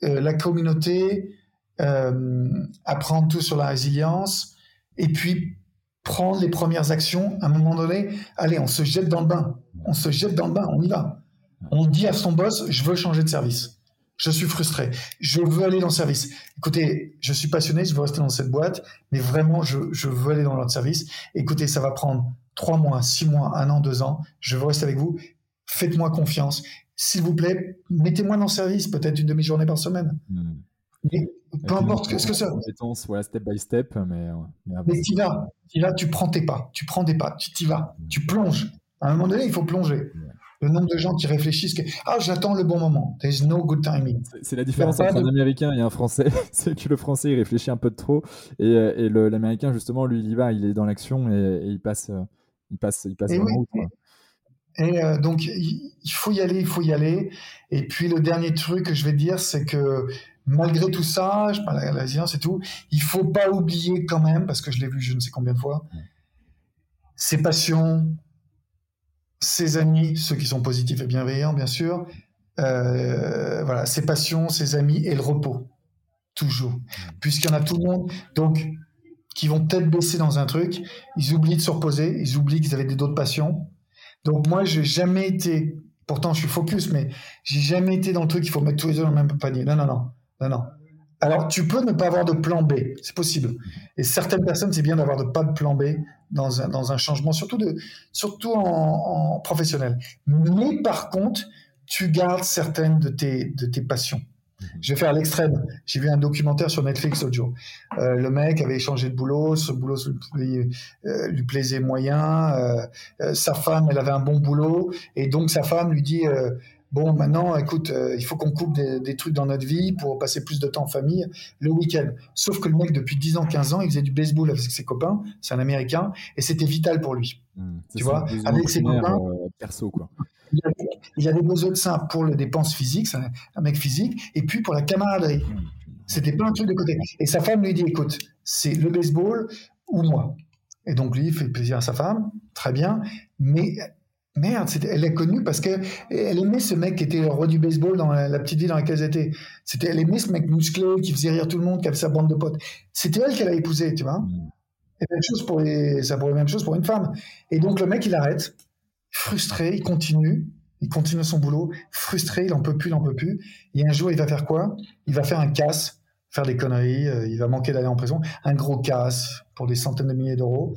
euh, la communauté, euh, apprendre tout sur la résilience, et puis prendre les premières actions. À un moment donné, allez, on se jette dans le bain, on se jette dans le bain, on y va. On dit à son boss, je veux changer de service. Je suis frustré. Je veux aller dans le service. Écoutez, je suis passionné, je veux rester dans cette boîte, mais vraiment, je, veux aller dans leur service. Écoutez, ça va prendre trois mois, six mois, un an, deux ans. Je veux rester avec vous. Faites-moi confiance. S'il vous plaît, mettez-moi dans le service, peut-être une demi-journée par semaine. Hmm. peu importe ce que c'est. Voilà, step by step, mais. Mais, tu vas, tu vas, tu prends tes pas, tu prends des pas, tu y vas, tu plonges. À un moment donné, il faut plonger le nombre de gens qui réfléchissent que ah j'attends le bon moment. There's no good timing. C'est la différence entre un Américain et un Français. c'est que le Français il réfléchit un peu de trop et, euh, l'Américain justement lui il y va, il est dans l'action et, il passe, euh, il passe, il passe. Et, et euh, donc il faut y aller, il faut y aller. Et puis le dernier truc que je vais dire c'est que malgré tout ça, je parle de la résilience et tout, il faut pas oublier quand même parce que je l'ai vu je ne sais combien de fois. Ses passions, ses amis, ceux qui sont positifs et bienveillants, bien sûr, euh, voilà, ses passions, ses amis et le repos, toujours. Puisqu'il y en a tout le monde, donc, qui vont peut-être baisser dans un truc, ils oublient de se reposer, ils oublient qu'ils avaient d'autres passions. Donc moi, j'ai jamais été, pourtant je suis focus, mais j'ai jamais été dans le truc, il faut mettre tous les œufs dans le même panier. Non, non, non, non, non. Alors, tu peux ne pas avoir de plan B, c'est possible. Et certaines personnes, c'est bien d'avoir de pas de plan B dans un, dans un changement, surtout, de, surtout en, professionnel. Mais par contre, tu gardes certaines de tes, de tes passions. Je vais faire l'extrême. J'ai vu un documentaire sur Netflix jour. Euh, le mec avait changé de boulot, ce boulot lui, euh, lui plaisait moyen. Euh, sa femme, elle avait un bon boulot, et donc sa femme lui dit Bon, maintenant, écoute, euh, il faut qu'on coupe des, trucs dans notre vie pour passer plus de temps en famille le week-end. Sauf que le mec, depuis 10 ans, 15 ans, il faisait du baseball avec ses copains, c'est un Américain, et c'était vital pour lui. Mmh, tu vois, avec ses copains. Euh, perso, quoi. Il avait besoin de ça pour les dépenses physiques, c'est un, mec physique, et puis pour la camaraderie. Mmh. C'était pas un truc de côté. Et sa femme lui dit, écoute, c'est le baseball ou moi. Et donc lui, il fait plaisir à sa femme, très bien, mais Merde, elle est connue parce qu'elle aimait ce mec qui était le roi du baseball dans la, petite ville dans laquelle elle était. C'était, elle aimait ce mec musclé qui faisait rire tout le monde, qui avait sa bande de potes. C'était elle qu'elle a épousé, tu vois. Mm. Et même chose pour les, ça pourrait même chose pour une femme. Et donc le mec, il arrête, frustré, il continue, il continue son boulot, frustré, il en peut plus, il en peut plus. Et un jour, il va faire quoi? Il va faire un casse, faire des conneries, euh, il va manquer d'aller en prison, un gros casse pour des centaines de milliers d'euros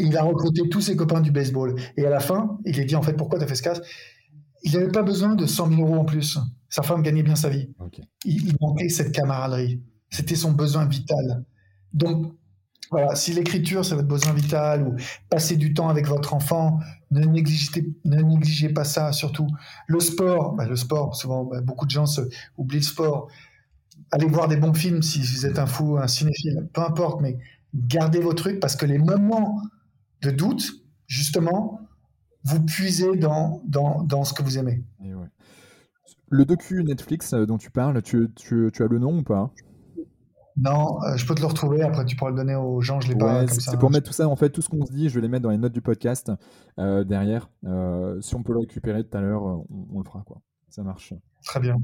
il a recruté tous ses copains du baseball. Et à la fin, il lui dit en fait pourquoi tu as fait ce casse? Il n'avait pas besoin de 100 000 euros en plus. Sa femme gagnait bien sa vie. Il, manquait cette camaraderie. C'était son besoin vital. Donc voilà, si l'écriture c'est votre besoin vital ou passer du temps avec votre enfant, ne négligez, ne négligez pas ça surtout. Le sport, bah, le sport, souvent bah, beaucoup de gens se, oublient le sport. Allez voir des bons films si vous êtes un fou, un cinéphile, peu importe, mais gardez vos trucs parce que les moments de doute, justement, vous puisez dans, dans, ce que vous aimez. Le docu Netflix euh, dont tu parles, tu, tu, as le nom ou pas? Non, euh, je peux te le retrouver. Après, tu pourras le donner aux gens. Je l'ai pas. C'est pour mettre tout ça. En fait, tout ce qu'on se dit, je vais les mettre dans les notes du podcast euh, derrière. si on peut le récupérer tout à l'heure, on, le fera. Quoi. Ça marche. Très bien.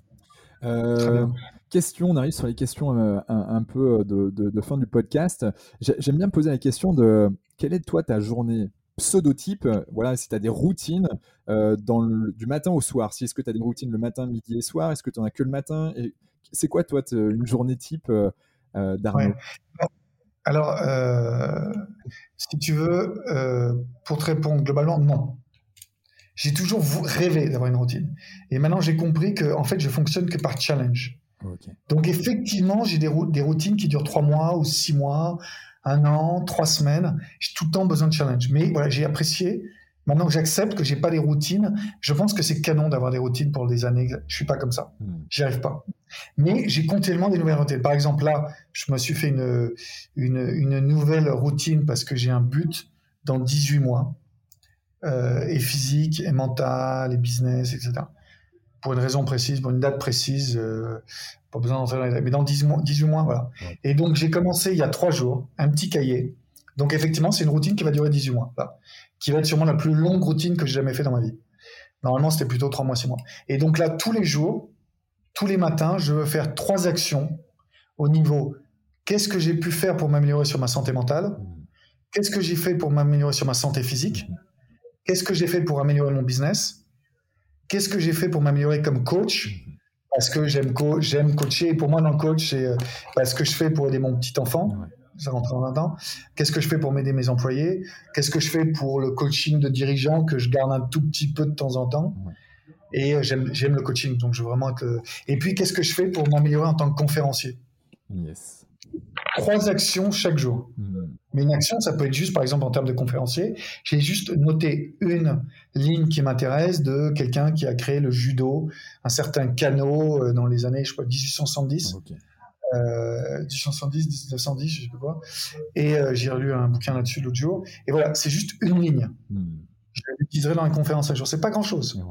Question, on arrive sur les questions un, peu de, de, fin du podcast. J'aime bien poser la question de quelle est toi ta journée pseudotype, voilà, si tu as des routines euh, dans du matin au soir? Si est-ce que tu as des routines le matin, midi et soir, est-ce que tu en as que le matin? Et c'est quoi toi une journée type euh, euh Alors, euh, si tu veux, pour te répondre globalement, non. J'ai toujours rêvé d'avoir une routine. Et maintenant, j'ai compris que en fait, je fonctionne que par challenge. Donc, effectivement, j'ai des, des routines qui durent trois mois ou six mois un an, trois semaines. J'ai tout le temps besoin de challenge. Mais voilà, j'ai apprécié. Maintenant que j'accepte que j'ai pas des routines, je pense que c'est canon d'avoir des routines pour des années. Je suis pas comme ça. Hmm. J'y arrive pas. Mais j'ai continuellement des nouvelles routines. Par exemple, là, je me suis fait une, une, nouvelle routine parce que j'ai un but dans 18 mois. Euh, et physique, et mental, et business, etc. Pour une raison précise, pour une date précise. Euh, pas besoin d'entrer dans les mais dans 10 mois, 18 mois, voilà. Et donc, j'ai commencé il y a trois jours, un petit cahier. Donc, effectivement, c'est une routine qui va durer 18 mois, qui va être sûrement la plus longue routine que j'ai jamais fait dans ma vie. Normalement, c'était plutôt 3 mois, 6 mois. Et donc là, tous les jours, tous les matins, je veux faire trois actions au niveau qu'est-ce que j'ai pu faire pour m'améliorer sur ma santé mentale? Qu'est-ce que j'ai fait pour m'améliorer sur ma santé physique? Qu'est-ce que j'ai fait pour améliorer mon business? Qu'est-ce que j'ai fait pour m'améliorer comme coach? Parce que j'aime j'aime coacher. Et pour moi, dans le coach, c'est euh, ce que je fais pour aider mon petit enfant. Ça rentre en temps. Qu'est-ce que je fais pour m'aider mes employés? Qu'est-ce que je fais pour le coaching de dirigeants que je garde un tout petit peu de temps en temps? Et euh, j'aime le coaching, donc je veux vraiment que. Et puis, qu'est-ce que je fais pour m'améliorer en tant que conférencier? Yes trois actions chaque jour. Hmm. Mais une action, ça peut être juste, par exemple, en termes de conférencier, j'ai juste noté une ligne qui m'intéresse de quelqu'un qui a créé le judo, un certain Kano euh, dans les années, je crois, 1870. Euh, 1870, 1910, je sais pas quoi. Et euh, j'ai relu un bouquin là-dessus l'autre jour. Et voilà, c'est juste une ligne. Hmm. Je l'utiliserai dans une conférence un jour. C'est pas grand-chose.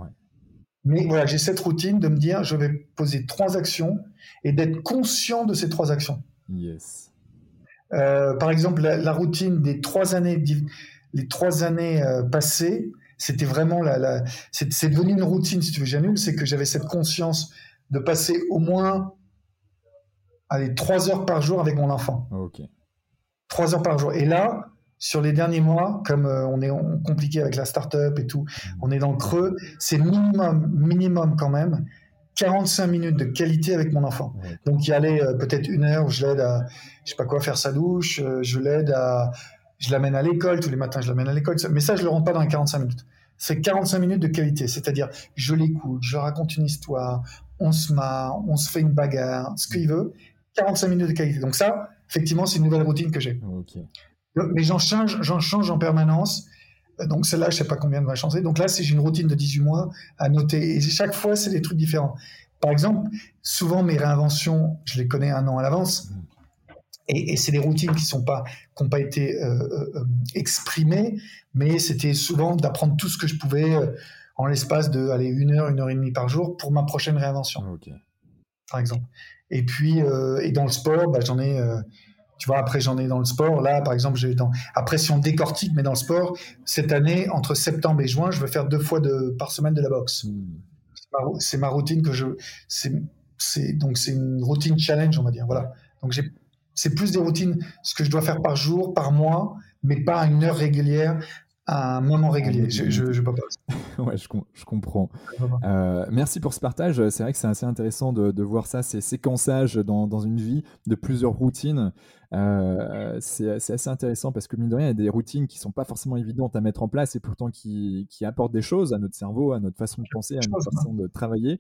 Mais voilà, j'ai cette routine de me dire, je vais poser trois actions et d'être conscient de ces trois actions. Yes. Euh, par exemple, la, routine des trois années, les trois années euh, passées, c'était vraiment la, la c'est devenu une routine, si tu veux, j'annule, c'est que j'avais cette conscience de passer au moins allez, trois heures par jour avec mon enfant. Ok. Trois heures par jour. Et là, sur les derniers mois, comme euh, on est compliqué avec la start-up et tout, mmh. on est dans le creux, c'est minimum, minimum quand même 45 minutes de qualité avec mon enfant. Donc, y allait euh, peut-être une heure où je l'aide à, je sais pas quoi, faire sa douche, euh, je l'aide à, je l'amène à l'école, tous les matins je l'amène à l'école. Mais ça, je le rentre pas dans les 45 minutes. C'est 45 minutes de qualité, c'est-à-dire je l'écoute, je raconte une histoire, on se marre, on se fait une bagarre, ce qu'il veut. 45 minutes de qualité. Donc ça, effectivement, c'est une nouvelle routine que j'ai. Mais j'en change, j'en change en permanence. Donc celle-là, je sais pas combien de va changer. Donc là, c'est une routine de 18 mois à noter. Et chaque fois, c'est des trucs différents. Par exemple, souvent mes réinventions, je les connais un an à l'avance. Et, c'est des routines qui sont pas, qui n'ont pas été euh, euh, exprimées, mais c'était souvent d'apprendre tout ce que je pouvais euh, en l'espace de aller une heure, une heure et demie par jour pour ma prochaine réinvention. Par exemple. Et puis, et dans le sport, bah, j'en ai Tu vois, après, j'en ai dans le sport. Là, par exemple, j'ai dans. Après, si on décortique, mais dans le sport, cette année, entre septembre et juin, je veux faire deux fois de... par semaine de la boxe. Hmm. C'est ma... routine que je. C'est donc c'est une routine challenge, on va dire. Voilà. Donc j'ai. C'est plus des routines, ce que je dois faire par jour, par mois, mais pas à une heure régulière à un moment régulier. Je, je, je peux pas. ouais, je, je comprends. Euh, merci pour ce partage. C'est vrai que c'est assez intéressant de, de, voir ça, ces séquençages dans, dans, une vie de plusieurs routines. Euh, c'est assez intéressant parce que, mine de rien, il y a des routines qui sont pas forcément évidentes à mettre en place et pourtant qui, qui apportent des choses à notre cerveau, à notre façon de penser, à notre façon de travailler.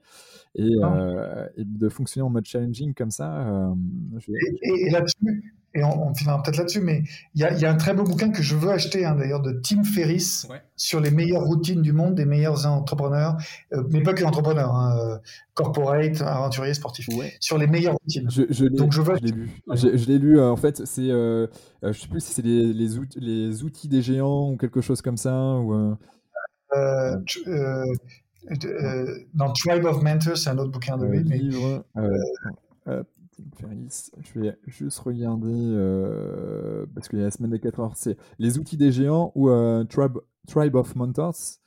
Et, euh, et de fonctionner en mode challenging comme ça. Euh, et, et là-dessus, et on, finira peut-être là-dessus, mais il y, y a, un très beau bouquin que je veux acheter, hein, d'ailleurs, de Tim Ferriss sur les meilleures routines du monde des meilleurs entrepreneurs, euh, mais pas que entrepreneurs, hein, euh, corporate, aventuriers, sportifs, sur les meilleures routines. Je, je Donc je veux. Je l'ai lu. Je, l'ai lu. Euh, en fait, c'est, euh, je sais plus si c'est les, les, outils, les, outils, des géants ou quelque chose comme ça. Ou, dans Tribe of Mentors, c'est un autre bouquin de lui. Mais, je vais juste regarder, euh, parce qu'il y a la semaine des 4 heures, c'est les outils des géants ou euh, Tribe, Tribe of Mentors.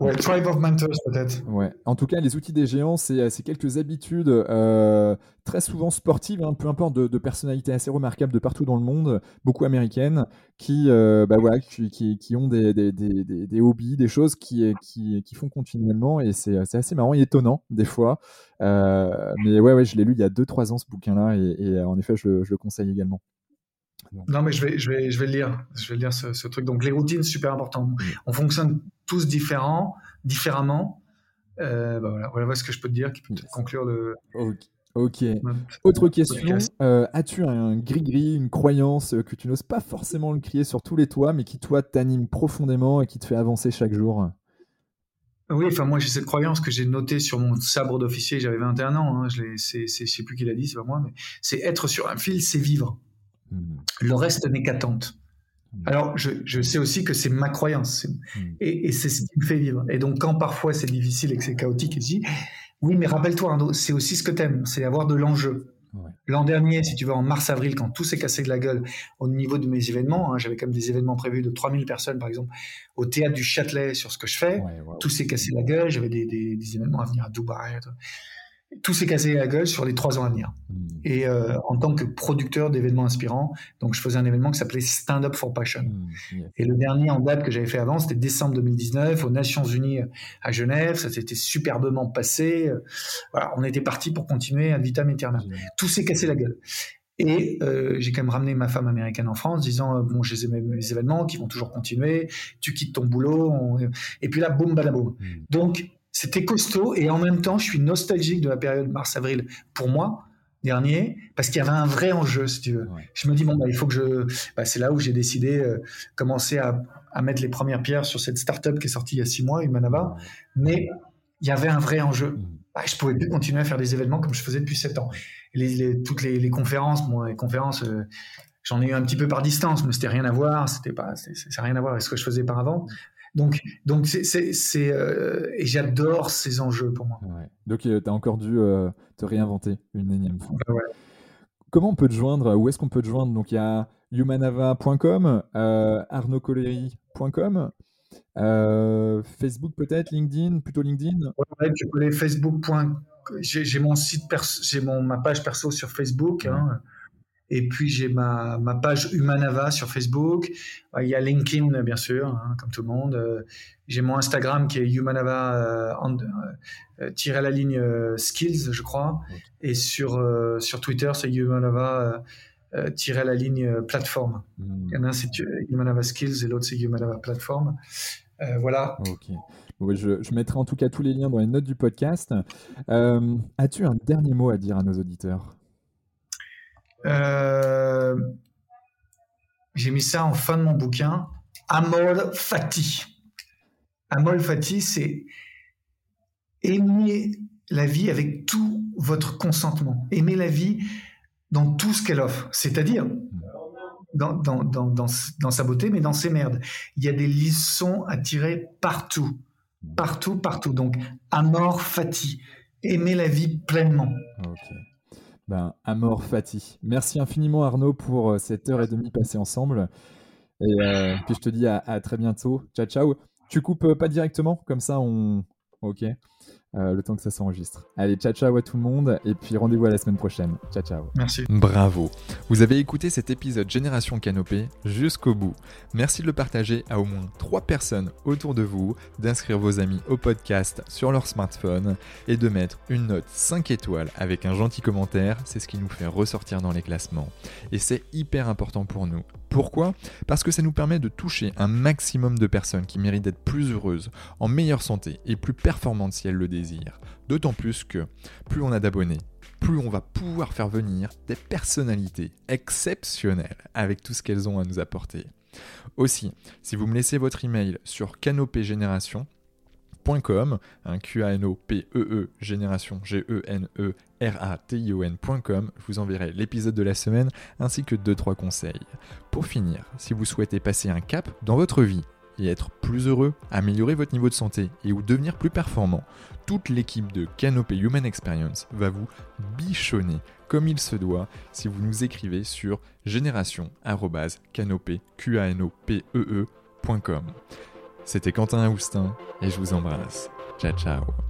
Ouais, Tribe of Mentors peut-être. Ouais. En tout cas, les outils des géants, c'est euh, quelques habitudes euh, très souvent sportives, hein, peu importe, de, personnalités assez remarquables de partout dans le monde, beaucoup américaines, qui, euh, bah voilà, qui, qui, ont des, des, des, des, hobbies, des choses qui, qui, qui font continuellement, et c'est assez marrant et étonnant des fois. mais ouais, ouais, je l'ai lu il y a 2-3 ans ce bouquin-là, et, et, en effet, je, je le conseille également. Non, mais je vais, je vais, je vais le lire. Je vais lire ce, truc. Donc, les routines, super important. On fonctionne tous différents, différemment. Euh, bah voilà, voilà ce que je peux te dire qui peut conclure le. Ok. Autre question. Euh, as-tu un gris-gris, une croyance que tu n'oses pas forcément le crier sur tous les toits, mais qui, toi, t'anime profondément et qui te fait avancer chaque jour? Oui, enfin moi j'ai cette croyance que j'ai notée sur mon sabre d'officier, j'avais 21 ans, hein, je ne sais plus qui l'a dit, c'est pas moi, mais c'est être sur un fil, c'est vivre. Le reste n'est qu'attente. Alors, je, sais aussi que c'est ma croyance et, c'est ce qui me fait vivre. Et donc, quand parfois c'est difficile et que c'est chaotique, je dis oui, mais rappelle-toi, c'est aussi ce que t'aimes, c'est avoir de l'enjeu. L'an dernier, si tu vas en mars-avril, quand tout s'est cassé de la gueule au niveau de mes événements, hein, j'avais quand même des événements prévus de 3000 personnes, par exemple, au théâtre du Châtelet sur ce que je fais. Tout s'est cassé de la gueule, j'avais des, des, événements à venir à Dubaï tout s'est cassé la gueule sur les trois ans à venir. Hmm. Et euh, en tant que producteur d'événements inspirants, donc je faisais un événement qui s'appelait Stand Up for Passion. Hmm, Et le dernier en date que j'avais fait avant, c'était décembre 2019 aux Nations Unies à Genève. Ça s'était superbement passé. Voilà, on était parti pour continuer à vitam aeternam. Tout s'est cassé la gueule. Et euh, j'ai quand même ramené ma femme américaine en France, disant euh, bon, j'ai mes, mes événements qui vont toujours continuer. Tu quittes ton boulot, et puis là, boum, balaboum. Hmm. Donc c'était costaud et en même temps, je suis nostalgique de la période mars-avril pour moi dernier parce qu'il y avait un vrai enjeu, si tu veux. Je me dis bon bah il faut que je, bah, c'est là où j'ai décidé euh, commencer à, à, mettre les premières pierres sur cette start-up qui est sortie il y a six mois, Humanava. Mais il y avait un vrai enjeu. Mm. Bah, je pouvais plus continuer à faire des événements comme je faisais depuis sept ans. Les, toutes les, conférences, bon, les conférences. Euh, j'en ai eu un petit peu par distance, mais c'était rien à voir. C'était pas, ça rien à voir avec ce que je faisais par avant. Donc, donc c'est, euh, et j'adore ces enjeux pour moi. Donc, euh, tu as encore dû euh, te réinventer une énième fois. Comment on peut te joindre Où est-ce qu'on peut te joindre? Donc, il y a humanava.com, arnaudcoléry.com, Facebook peut-être, LinkedIn, plutôt LinkedIn? Ouais, tu connais Facebook. J'ai, mon site, j'ai mon ma page perso sur Facebook. Hein. Et puis j'ai ma, ma page Humanava sur Facebook. Euh, il y a LinkedIn, bien sûr, hein, comme tout le monde. Euh, j'ai mon Instagram qui est Humanava euh, tiré la ligne skills, je crois. Et sur, sur Twitter, c'est Humanava tiré la ligne plateforme. Hmm. Il y en a un, c'est Humanava skills et l'autre, c'est Humanava plateforme. voilà. Ok. je, je, mettrai en tout cas tous les liens dans les notes du podcast. As-tu un dernier mot à dire à nos auditeurs? Euh, j'ai mis ça en fin de mon bouquin. Amol Fati. Amol Fati, c'est aimer la vie avec tout votre consentement. Aimer la vie dans tout ce qu'elle offre. C'est-à-dire dans, sa beauté, mais dans ses merdes. Il y a des leçons à tirer partout. Partout, partout. Donc, Amor Fati. Aimer la vie pleinement. Ben, Amor Fati. Merci infiniment Arnaud pour euh, cette heure et demie passée ensemble. Et euh, puis je te dis à, à, très bientôt. Ciao, ciao. Tu coupes pas directement, comme ça on. Ok. Euh, le temps que ça s'enregistre. Allez, ciao ciao à tout le monde et puis rendez-vous à la semaine prochaine. Ciao ciao. Merci. Bravo. Vous avez écouté cet épisode Génération Canopée jusqu'au bout. Merci de le partager à au moins 3 personnes autour de vous, d'inscrire vos amis au podcast sur leur smartphone et de mettre une note 5 étoiles avec un gentil commentaire, c'est ce qui nous fait ressortir dans les classements. Et c'est hyper important pour nous. Pourquoi? Parce que ça nous permet de toucher un maximum de personnes qui méritent d'être plus heureuses, en meilleure santé et plus performantes si elles le désirent. D'autant plus que plus on a d'abonnés, plus on va pouvoir faire venir des personnalités exceptionnelles avec tout ce qu'elles ont à nous apporter. Aussi, si vous me laissez votre email sur canopégénération, .com, un q a n o p e e génération G E N E R A T I O N.com, je vous enverrai l'épisode de la semaine ainsi que 2 3 conseils. Pour finir, si vous souhaitez passer un cap dans votre vie et être plus heureux, améliorer votre niveau de santé et ou devenir plus performant, toute l'équipe de Canopé Human Experience va vous bichonner comme il se doit si vous nous écrivez sur génération@canopé.com. C'était Quentin Aoustin et je vous embrasse. Ciao ciao